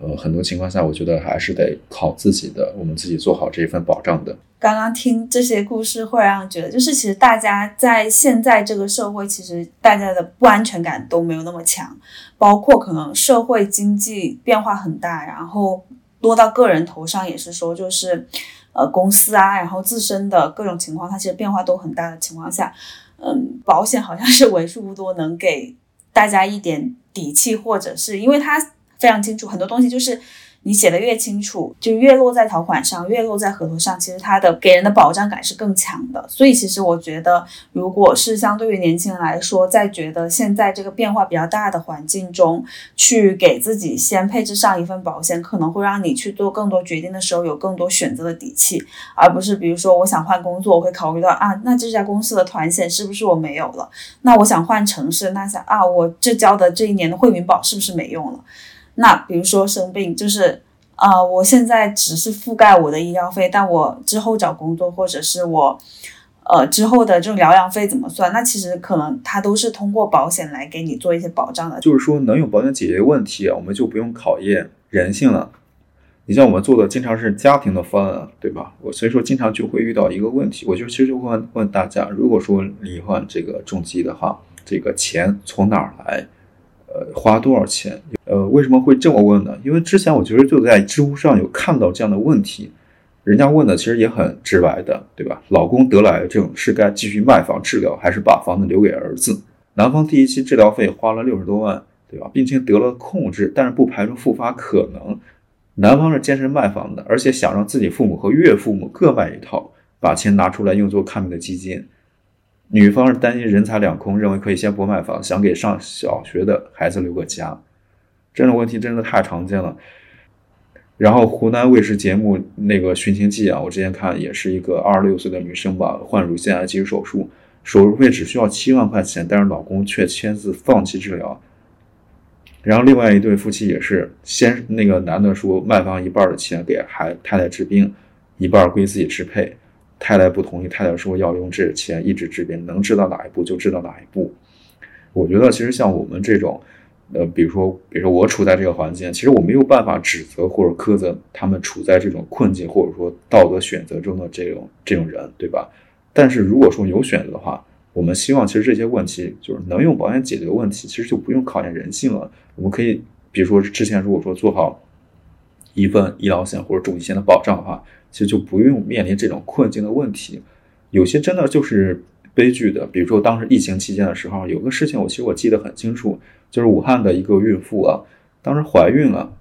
呃，很多情况下，我觉得还是得靠自己的，我们自己做好这一份保障的。刚刚听这些故事，会让觉得，就是其实大家在现在这个社会，其实大家的不安全感都没有那么强，包括可能社会经济变化很大，然后落到个人头上也是说，就是呃公司啊，然后自身的各种情况，它其实变化都很大的情况下，嗯，保险好像是 为数不多能给大家一点底气，或者是因为它。非常清楚，很多东西就是你写的越清楚，就越落在条款上，越落在合同上，其实它的给人的保障感是更强的。所以其实我觉得，如果是相对于年轻人来说，在觉得现在这个变化比较大的环境中，去给自己先配置上一份保险，可能会让你去做更多决定的时候有更多选择的底气，而不是比如说我想换工作，我会考虑到啊，那这家公司的团险是不是我没有了？那我想换城市，那想啊，我这交的这一年的惠民保是不是没用了？那比如说生病，就是啊，我现在只是覆盖我的医疗费，但我之后找工作或者是我呃之后的这种疗养费怎么算？那其实可能它都是通过保险来给你做一些保障的。就是说，能用保险解决问题，我们就不用考验人性了。你像我们做的经常是家庭的方案，对吧？我所以说经常就会遇到一个问题，我就其实就问问大家，如果说罹患这个重疾的话，这个钱从哪儿来？呃，花多少钱？呃，为什么会这么问呢？因为之前我其实就在知乎上有看到这样的问题，人家问的其实也很直白的，对吧？老公得了癌症，是该继续卖房治疗，还是把房子留给儿子？男方第一期治疗费花了六十多万，对吧？病情得了控制，但是不排除复发可能。男方是坚持卖房的，而且想让自己父母和岳父母各卖一套，把钱拿出来用作看病的基金。女方是担心人财两空，认为可以先不卖房，想给上小学的孩子留个家。这种问题真的太常见了。然后湖南卫视节目那个《寻情记》啊，我之前看也是一个二十六岁的女生吧，患乳腺癌急手术，手术费只需要七万块钱，但是老公却签字放弃治疗。然后另外一对夫妻也是，先那个男的说卖房一半的钱给孩太太治病，一半归自己支配。太太不同意，太太说要用这钱一直治病，能治到哪一步就治到哪一步。我觉得其实像我们这种，呃，比如说，比如说我处在这个环境，其实我没有办法指责或者苛责他们处在这种困境或者说道德选择中的这种这种人，对吧？但是如果说有选择的话，我们希望其实这些问题就是能用保险解决问题，其实就不用考验人性了。我们可以，比如说之前如果说做好一份医疗险或者重疾险的保障的话。其实就不用面临这种困境的问题，有些真的就是悲剧的。比如说当时疫情期间的时候，有个事情我其实我记得很清楚，就是武汉的一个孕妇啊，当时怀孕了，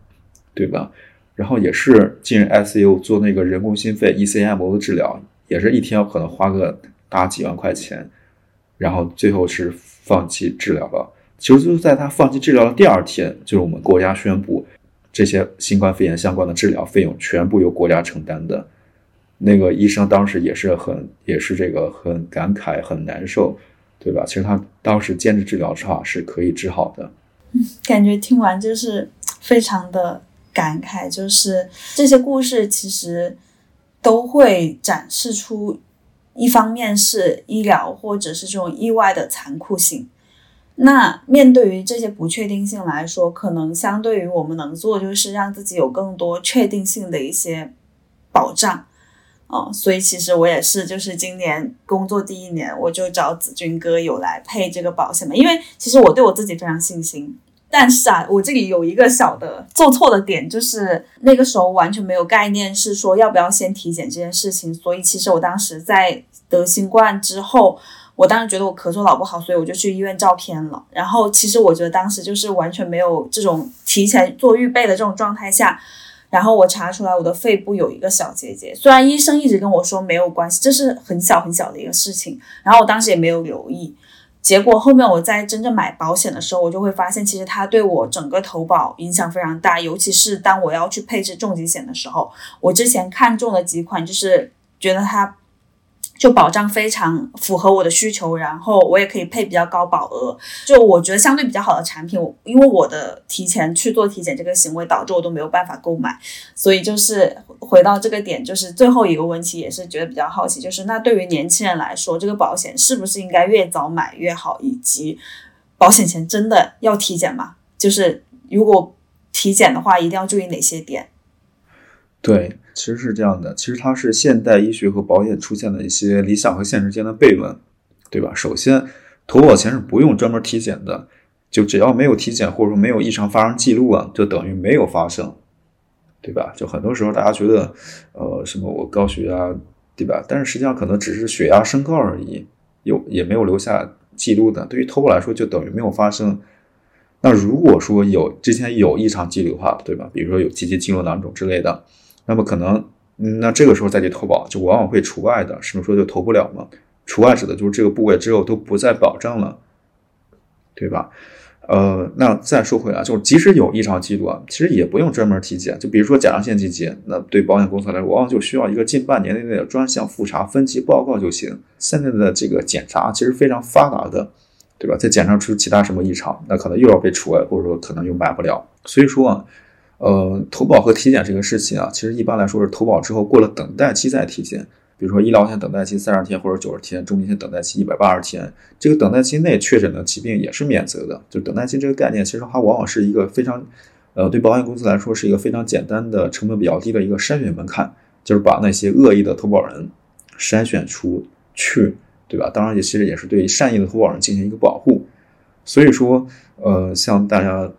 对吧？然后也是进 ICU 做那个人工心肺 ECMO 的治疗，也是一天可能花个大几万块钱，然后最后是放弃治疗了。其实就是在他放弃治疗的第二天，就是我们国家宣布。这些新冠肺炎相关的治疗费用全部由国家承担的，那个医生当时也是很也是这个很感慨很难受，对吧？其实他当时坚持治疗的话是可以治好的。嗯，感觉听完就是非常的感慨，就是这些故事其实都会展示出，一方面是医疗或者是这种意外的残酷性。那面对于这些不确定性来说，可能相对于我们能做，就是让自己有更多确定性的一些保障，哦，所以其实我也是，就是今年工作第一年，我就找子君哥有来配这个保险嘛，因为其实我对我自己非常信心，但是啊，我这里有一个小的做错的点，就是那个时候完全没有概念，是说要不要先体检这件事情，所以其实我当时在得新冠之后。我当时觉得我咳嗽老不好，所以我就去医院照片了。然后其实我觉得当时就是完全没有这种提前做预备的这种状态下，然后我查出来我的肺部有一个小结节。虽然医生一直跟我说没有关系，这是很小很小的一个事情，然后我当时也没有留意。结果后面我在真正买保险的时候，我就会发现，其实它对我整个投保影响非常大，尤其是当我要去配置重疾险的时候，我之前看中的几款就是觉得它。就保障非常符合我的需求，然后我也可以配比较高保额，就我觉得相对比较好的产品。因为我的提前去做体检这个行为，导致我都没有办法购买。所以就是回到这个点，就是最后一个问题，也是觉得比较好奇，就是那对于年轻人来说，这个保险是不是应该越早买越好？以及保险前真的要体检吗？就是如果体检的话，一定要注意哪些点？对，其实是这样的。其实它是现代医学和保险出现的一些理想和现实间的悖论，对吧？首先，投保前是不用专门体检的，就只要没有体检或者说没有异常发生记录啊，就等于没有发生，对吧？就很多时候大家觉得，呃，什么我高血压，对吧？但是实际上可能只是血压升高而已，有也没有留下记录的。对于投保来说，就等于没有发生。那如果说有之前有异常记录的话，对吧？比如说有结节进入囊肿之类的。那么可能，那这个时候再去投保，就往往会除外的。什么时候就投不了吗？除外指的就是这个部位之后都不再保障了，对吧？呃，那再说回来，就是即使有异常记录啊，其实也不用专门体检。就比如说甲状腺结节，那对保险公司来说，往往就需要一个近半年内的专项复查分期报告就行。现在的这个检查其实非常发达的，对吧？再检查出其他什么异常，那可能又要被除外，或者说可能又买不了。所以说啊。呃，投保和体检这个事情啊，其实一般来说是投保之后过了等待期再体检。比如说医疗险等待期三十天或者九十天，重疾险等待期一百八十天，这个等待期内确诊的疾病也是免责的。就等待期这个概念，其实它往往是一个非常，呃，对保险公司来说是一个非常简单的、成本比较低的一个筛选门槛，就是把那些恶意的投保人筛选出去，对吧？当然也其实也是对善意的投保人进行一个保护。所以说，呃，像大家。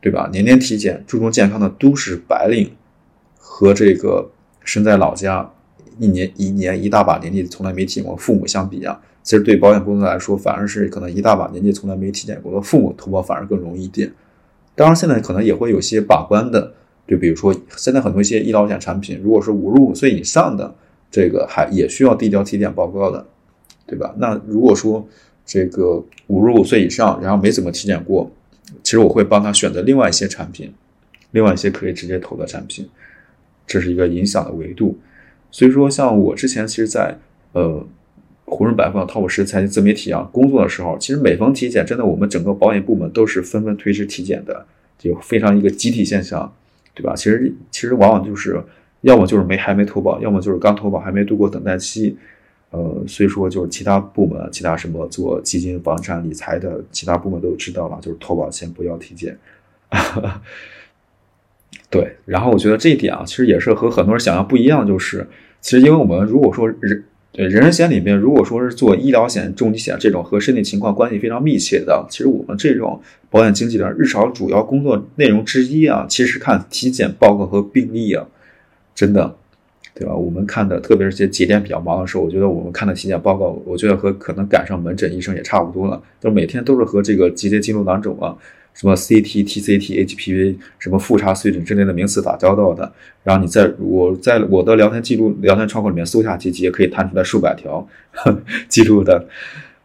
对吧？年年体检、注重健康的都市白领，和这个身在老家一年一年一大把年纪从来没体检过父母相比啊，其实对保险公司来说，反而是可能一大把年纪从来没体检过的父母投保反而更容易一点。当然，现在可能也会有些把关的，就比如说现在很多一些医疗险产品，如果是五十五岁以上的，这个还也需要递交体检报告的，对吧？那如果说这个五十五岁以上，然后没怎么体检过。其实我会帮他选择另外一些产品，另外一些可以直接投的产品，这是一个影响的维度。所以说，像我之前其实，在呃，胡润百富、淘宝实财经自媒体啊工作的时候，其实每逢体检，真的我们整个保险部门都是纷纷推迟体检的，就非常一个集体现象，对吧？其实其实往往就是要么就是没还没投保，要么就是刚投保还没度过等待期。呃，所以说就是其他部门，其他什么做基金、房产、理财的其他部门都知道了，就是投保前不要体检。对，然后我觉得这一点啊，其实也是和很多人想象不一样，就是其实因为我们如果说人对人身险里面，如果说是做医疗险、重疾险这种和身体情况关系非常密切的，其实我们这种保险经纪人日常主要工作内容之一啊，其实看体检报告和病历啊，真的。对吧？我们看的，特别是些节点比较忙的时候，我觉得我们看的体检报告，我觉得和可能赶上门诊医生也差不多了。就每天都是和这个结节进入囊肿啊，什么 CT、TCT、HPV，什么复查碎诊之类的名词打交道的。然后你在我在我的聊天记录、聊天窗口里面搜下结节，可以弹出来数百条 记录的。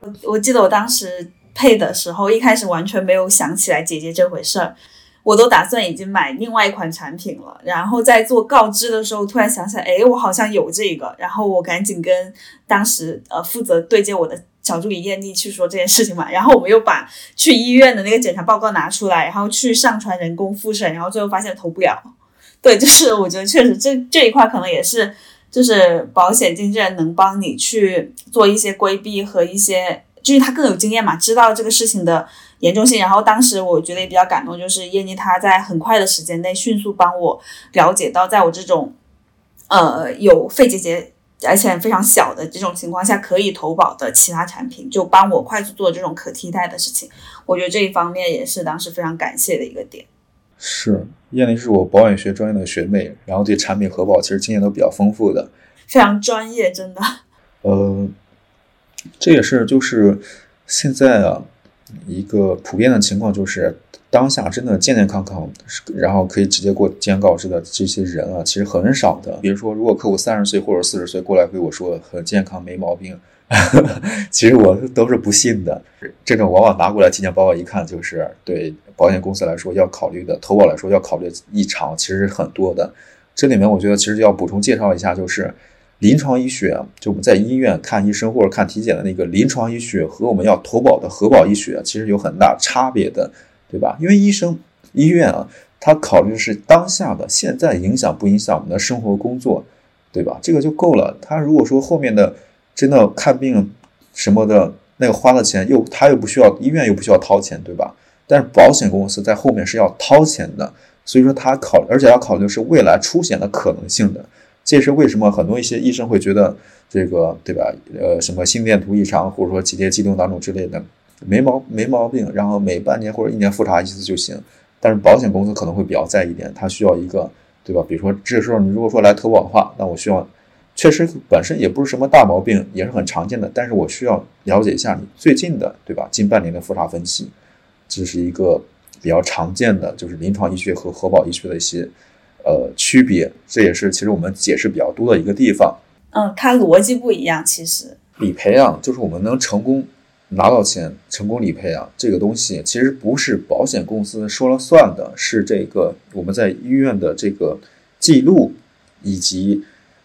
我我记得我当时配的时候，一开始完全没有想起来结节这回事儿。我都打算已经买另外一款产品了，然后在做告知的时候，突然想起来，哎，我好像有这个，然后我赶紧跟当时呃负责对接我的小助理艳丽去说这件事情嘛，然后我们又把去医院的那个检查报告拿出来，然后去上传人工复审，然后最后发现投不了。对，就是我觉得确实这这一块可能也是，就是保险经纪人能帮你去做一些规避和一些，就是他更有经验嘛，知道这个事情的。严重性，然后当时我觉得也比较感动，就是燕妮她在很快的时间内迅速帮我了解到，在我这种，呃有肺结节而且非常小的这种情况下可以投保的其他产品，就帮我快速做这种可替代的事情。我觉得这一方面也是当时非常感谢的一个点。是燕妮是我保险学专业的学妹，然后对产品核保其实经验都比较丰富的，非常专业，真的。呃，这也是就是现在啊。一个普遍的情况就是，当下真的健健康康，然后可以直接过健康告知的这些人啊，其实很少的。比如说，如果客户三十岁或者四十岁过来跟我说很健康没毛病，其实我都是不信的，这种往往拿过来体检报告一看，就是对保险公司来说要考虑的，投保来说要考虑异常，其实是很多的。这里面我觉得其实要补充介绍一下，就是临床医学，就我们在医院看医生或者看体检的那个临床医学和我们要投保的核保医学其实有很大差别的，对吧？因为医生医院啊，他考虑的是当下的现在影响不影响我们的生活工作，对吧？这个就够了。他如果说后面的真的看病什么的，那个花的钱又他又不需要医院又不需要掏钱，对吧？但是保险公司在后面是要掏钱的，所以说他考，而且要考虑的是未来出险的可能性的。这是为什么很多一些医生会觉得这个对吧？呃，什么心电图异常或者说几节悸动当中之类的没毛没毛病，然后每半年或者一年复查一次就行。但是保险公司可能会比较在意一点，他需要一个对吧？比如说这时候你如果说来投保的话，那我需要。确实本身也不是什么大毛病，也是很常见的。但是我需要了解一下你最近的，对吧？近半年的复查分析，这是一个比较常见的，就是临床医学和核保医学的一些呃区别。这也是其实我们解释比较多的一个地方。嗯，它逻辑不一样。其实理赔啊，就是我们能成功拿到钱、成功理赔啊，这个东西其实不是保险公司说了算的，是这个我们在医院的这个记录以及。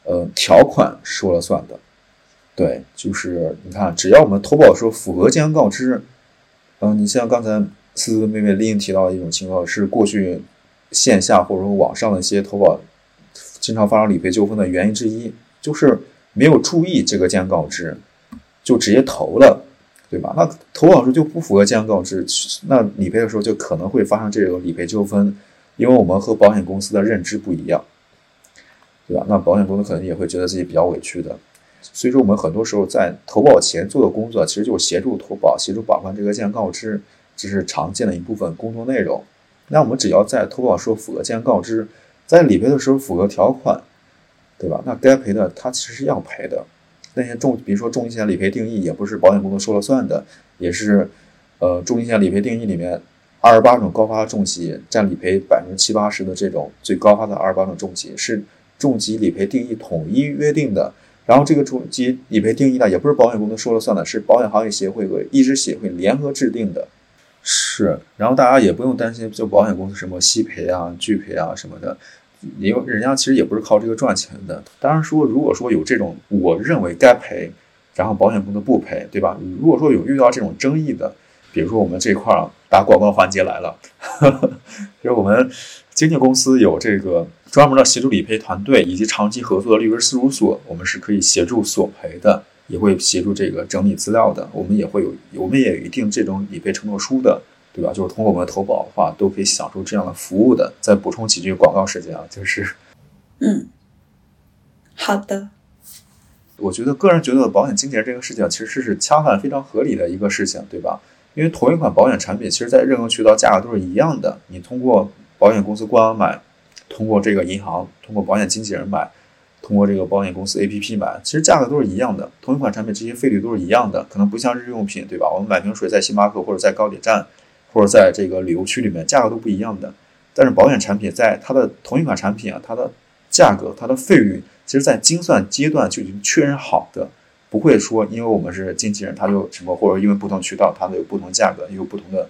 呃，条款说了算的，对，就是你看，只要我们投保的时候符合健康告知，嗯，你像刚才思思妹妹另英提到的一种情况，是过去线下或者说网上的一些投保经常发生理赔纠纷的原因之一，就是没有注意这个健康告知，就直接投了，对吧？那投保时候就不符合健康告知，那理赔的时候就可能会发生这种理赔纠纷，因为我们和保险公司的认知不一样。对吧？那保险公司可能也会觉得自己比较委屈的，所以说我们很多时候在投保前做的工作，其实就是协助投保、协助把关这个健康告知，这是常见的一部分工作内容。那我们只要在投保时候符合健康告知，在理赔的时候符合条款，对吧？那该赔的他其实是要赔的。那些重，比如说重疾险理赔定义，也不是保险公司说了算的，也是，呃，重疾险理赔定义里面二十八种高发重疾占理赔百分之七八十的这种最高发的二十八种重疾是。重疾理赔定义统一约定的，然后这个重疾理赔定义呢，也不是保险公司说了算的，是保险行业协会和医师协会联合制定的。是，然后大家也不用担心，就保险公司什么息赔啊、拒赔啊什么的，因为人家其实也不是靠这个赚钱的。当然说，如果说有这种我认为该赔，然后保险公司不赔，对吧？如果说有遇到这种争议的，比如说我们这块儿打广告环节来了，就是我们经纪公司有这个。专门的协助理赔团队以及长期合作的律师事务所，我们是可以协助索赔的，也会协助这个整理资料的。我们也会有，我们也有一定这种理赔承诺书的，对吧？就是通过我们的投保的话，都可以享受这样的服务的。再补充几句广告时间啊，就是，嗯，好的。我觉得个人觉得保险经纪人这个事情其实是恰饭非常合理的一个事情，对吧？因为同一款保险产品，其实在任何渠道价格都是一样的，你通过保险公司官网买。通过这个银行，通过保险经纪人买，通过这个保险公司 APP 买，其实价格都是一样的。同一款产品，这些费率都是一样的。可能不像日用品，对吧？我们买瓶水在星巴克或者在高铁站，或者在这个旅游区里面，价格都不一样的。但是保险产品在它的同一款产品啊，它的价格、它的费率，其实在精算阶段就已经确认好的，不会说因为我们是经纪人，它就什么，或者因为不同渠道它的有不同价格，有不同的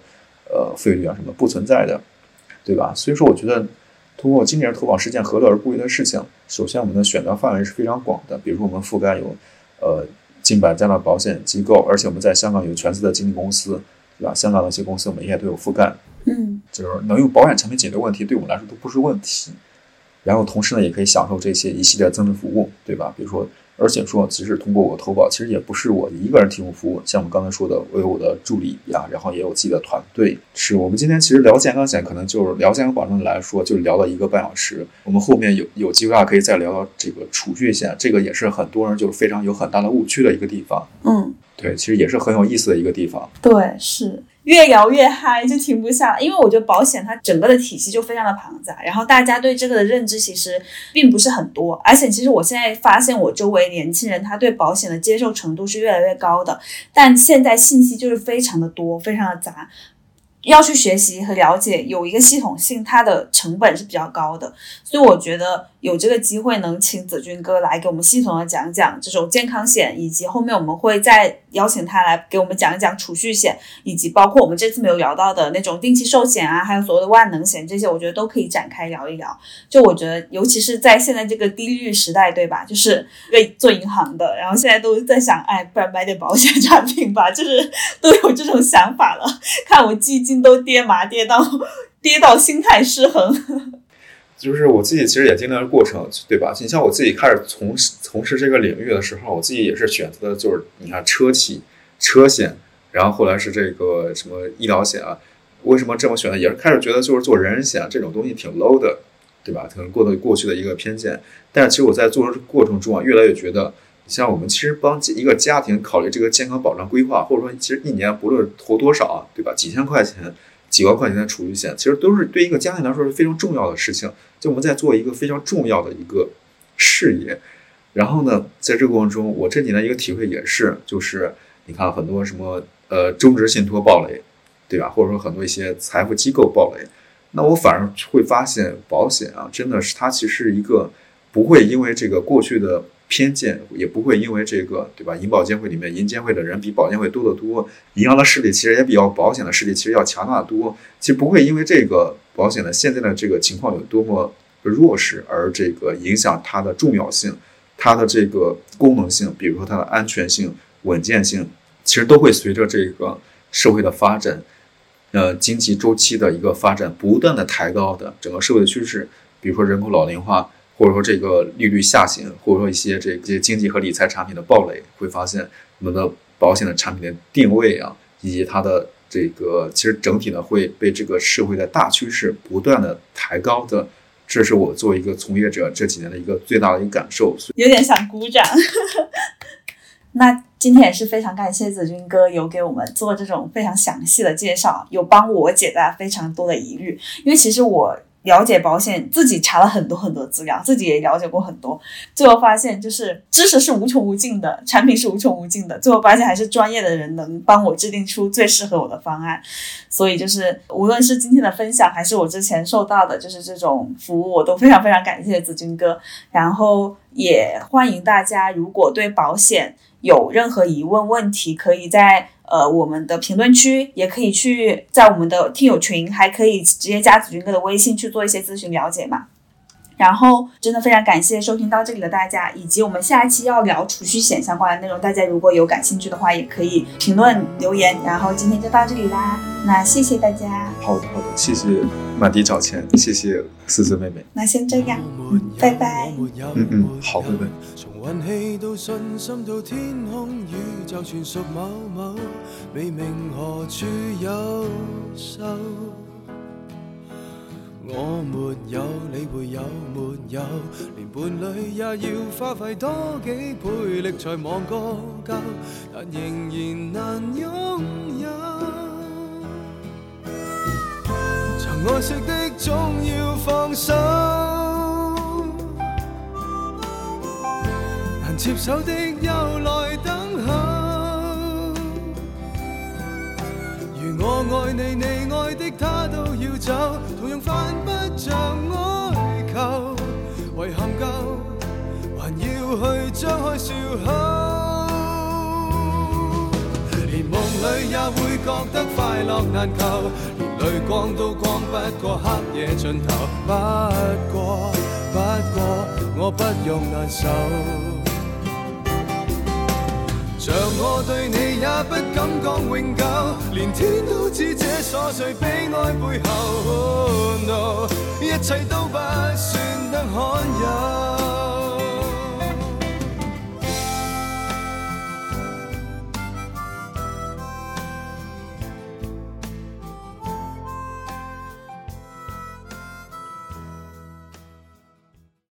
呃费率啊什么不存在的，对吧？所以说，我觉得。通过经纪人投保是件何乐而不为的事情。首先，我们的选择范围是非常广的，比如说我们覆盖有，呃，近百家的保险机构，而且我们在香港有全资的经纪公司，对吧？香港的一些公司我们也都有覆盖。嗯，就是能用保险产品解决问题，对我们来说都不是问题。然后同时呢，也可以享受这些一系列增值服务，对吧？比如说。而且说，其实通过我投保，其实也不是我一个人提供服务。像我们刚才说的，我有我的助理呀，然后也有自己的团队。是我们今天其实聊健康险，可能就是聊健康保障来说，就聊了一个半小时。我们后面有有机会啊，可以再聊到这个储蓄险，这个也是很多人就是非常有很大的误区的一个地方。嗯，对，其实也是很有意思的一个地方。对，是。越聊越嗨，就停不下来。因为我觉得保险它整个的体系就非常的庞杂，然后大家对这个的认知其实并不是很多。而且其实我现在发现，我周围年轻人他对保险的接受程度是越来越高的，但现在信息就是非常的多，非常的杂，要去学习和了解有一个系统性，它的成本是比较高的。所以我觉得有这个机会能请子君哥来给我们系统的讲讲这种健康险，以及后面我们会再邀请他来给我们讲一讲储蓄险，以及包括我们这次没有聊到的那种定期寿险啊，还有所谓的万能险这些，我觉得都可以展开聊一聊。就我觉得，尤其是在现在这个低利率时代，对吧？就是为做银行的，然后现在都在想，哎，不然买点保险产品吧，就是都有这种想法了。看我基金都跌麻跌到跌到心态失衡。就是我自己其实也经历了过程，对吧？你像我自己开始从事从事这个领域的时候，我自己也是选择的就是你看车企、车险，然后后来是这个什么医疗险啊。为什么这么选呢？也是开始觉得就是做人人险这种东西挺 low 的，对吧？可能过的过去的一个偏见。但是其实我在做的过程中啊，越来越觉得，像我们其实帮一个家庭考虑这个健康保障规划，或者说其实一年不论投多少啊，对吧？几千块钱。几万块钱的储蓄险，其实都是对一个家庭来说是非常重要的事情。就我们在做一个非常重要的一个事业。然后呢，在这个过程中，我这几年一个体会也是，就是你看很多什么呃中植信托暴雷，对吧？或者说很多一些财富机构暴雷，那我反而会发现保险啊，真的是它其实一个不会因为这个过去的。偏见也不会因为这个，对吧？银保监会里面银监会的人比保监会多得多，银行的势力其实也比较保险的势力其实要强大的多。其实不会因为这个保险的现在的这个情况有多么弱势而这个影响它的重要性，它的这个功能性，比如说它的安全性、稳健性，其实都会随着这个社会的发展，呃，经济周期的一个发展不断的抬高的整个社会的趋势，比如说人口老龄化。或者说这个利率下行，或者说一些这些经济和理财产品的暴雷，会发现我们的保险的产品的定位啊，以及它的这个其实整体呢会被这个社会的大趋势不断的抬高的，这是我作为一个从业者这几年的一个最大的一个感受。有点想鼓掌。那今天也是非常感谢子君哥有给我们做这种非常详细的介绍，有帮我解答非常多的疑虑，因为其实我。了解保险，自己查了很多很多资料，自己也了解过很多，最后发现就是知识是无穷无尽的，产品是无穷无尽的，最后发现还是专业的人能帮我制定出最适合我的方案。所以就是无论是今天的分享，还是我之前受到的就是这种服务，我都非常非常感谢子君哥。然后也欢迎大家，如果对保险有任何疑问问题，可以在。呃，我们的评论区也可以去在我们的听友群，还可以直接加子君哥的微信去做一些咨询了解嘛。然后真的非常感谢收听到这里的大家，以及我们下一期要聊储蓄险相关的内容，大家如果有感兴趣的话，也可以评论留言。然后今天就到这里啦，那谢谢大家。好的好的，谢谢满地找钱，谢谢思思妹妹。那先这样，拜拜。嗯嗯，好，拜拜。我没有，你会有没有？连伴侣也要花费多几倍力才望个够，但仍然难拥有。曾爱惜的总要放手，难接受的又来等候。我爱你，你爱的他都要走，同样犯不着哀求。遗憾够，还要去张开笑口。连梦里也会觉得快乐难求，连泪光都光不过黑夜尽头。不过，不过，我不用难受。像我对你也不敢讲永久，连天都知这琐碎悲哀背后，一切都不算得罕有。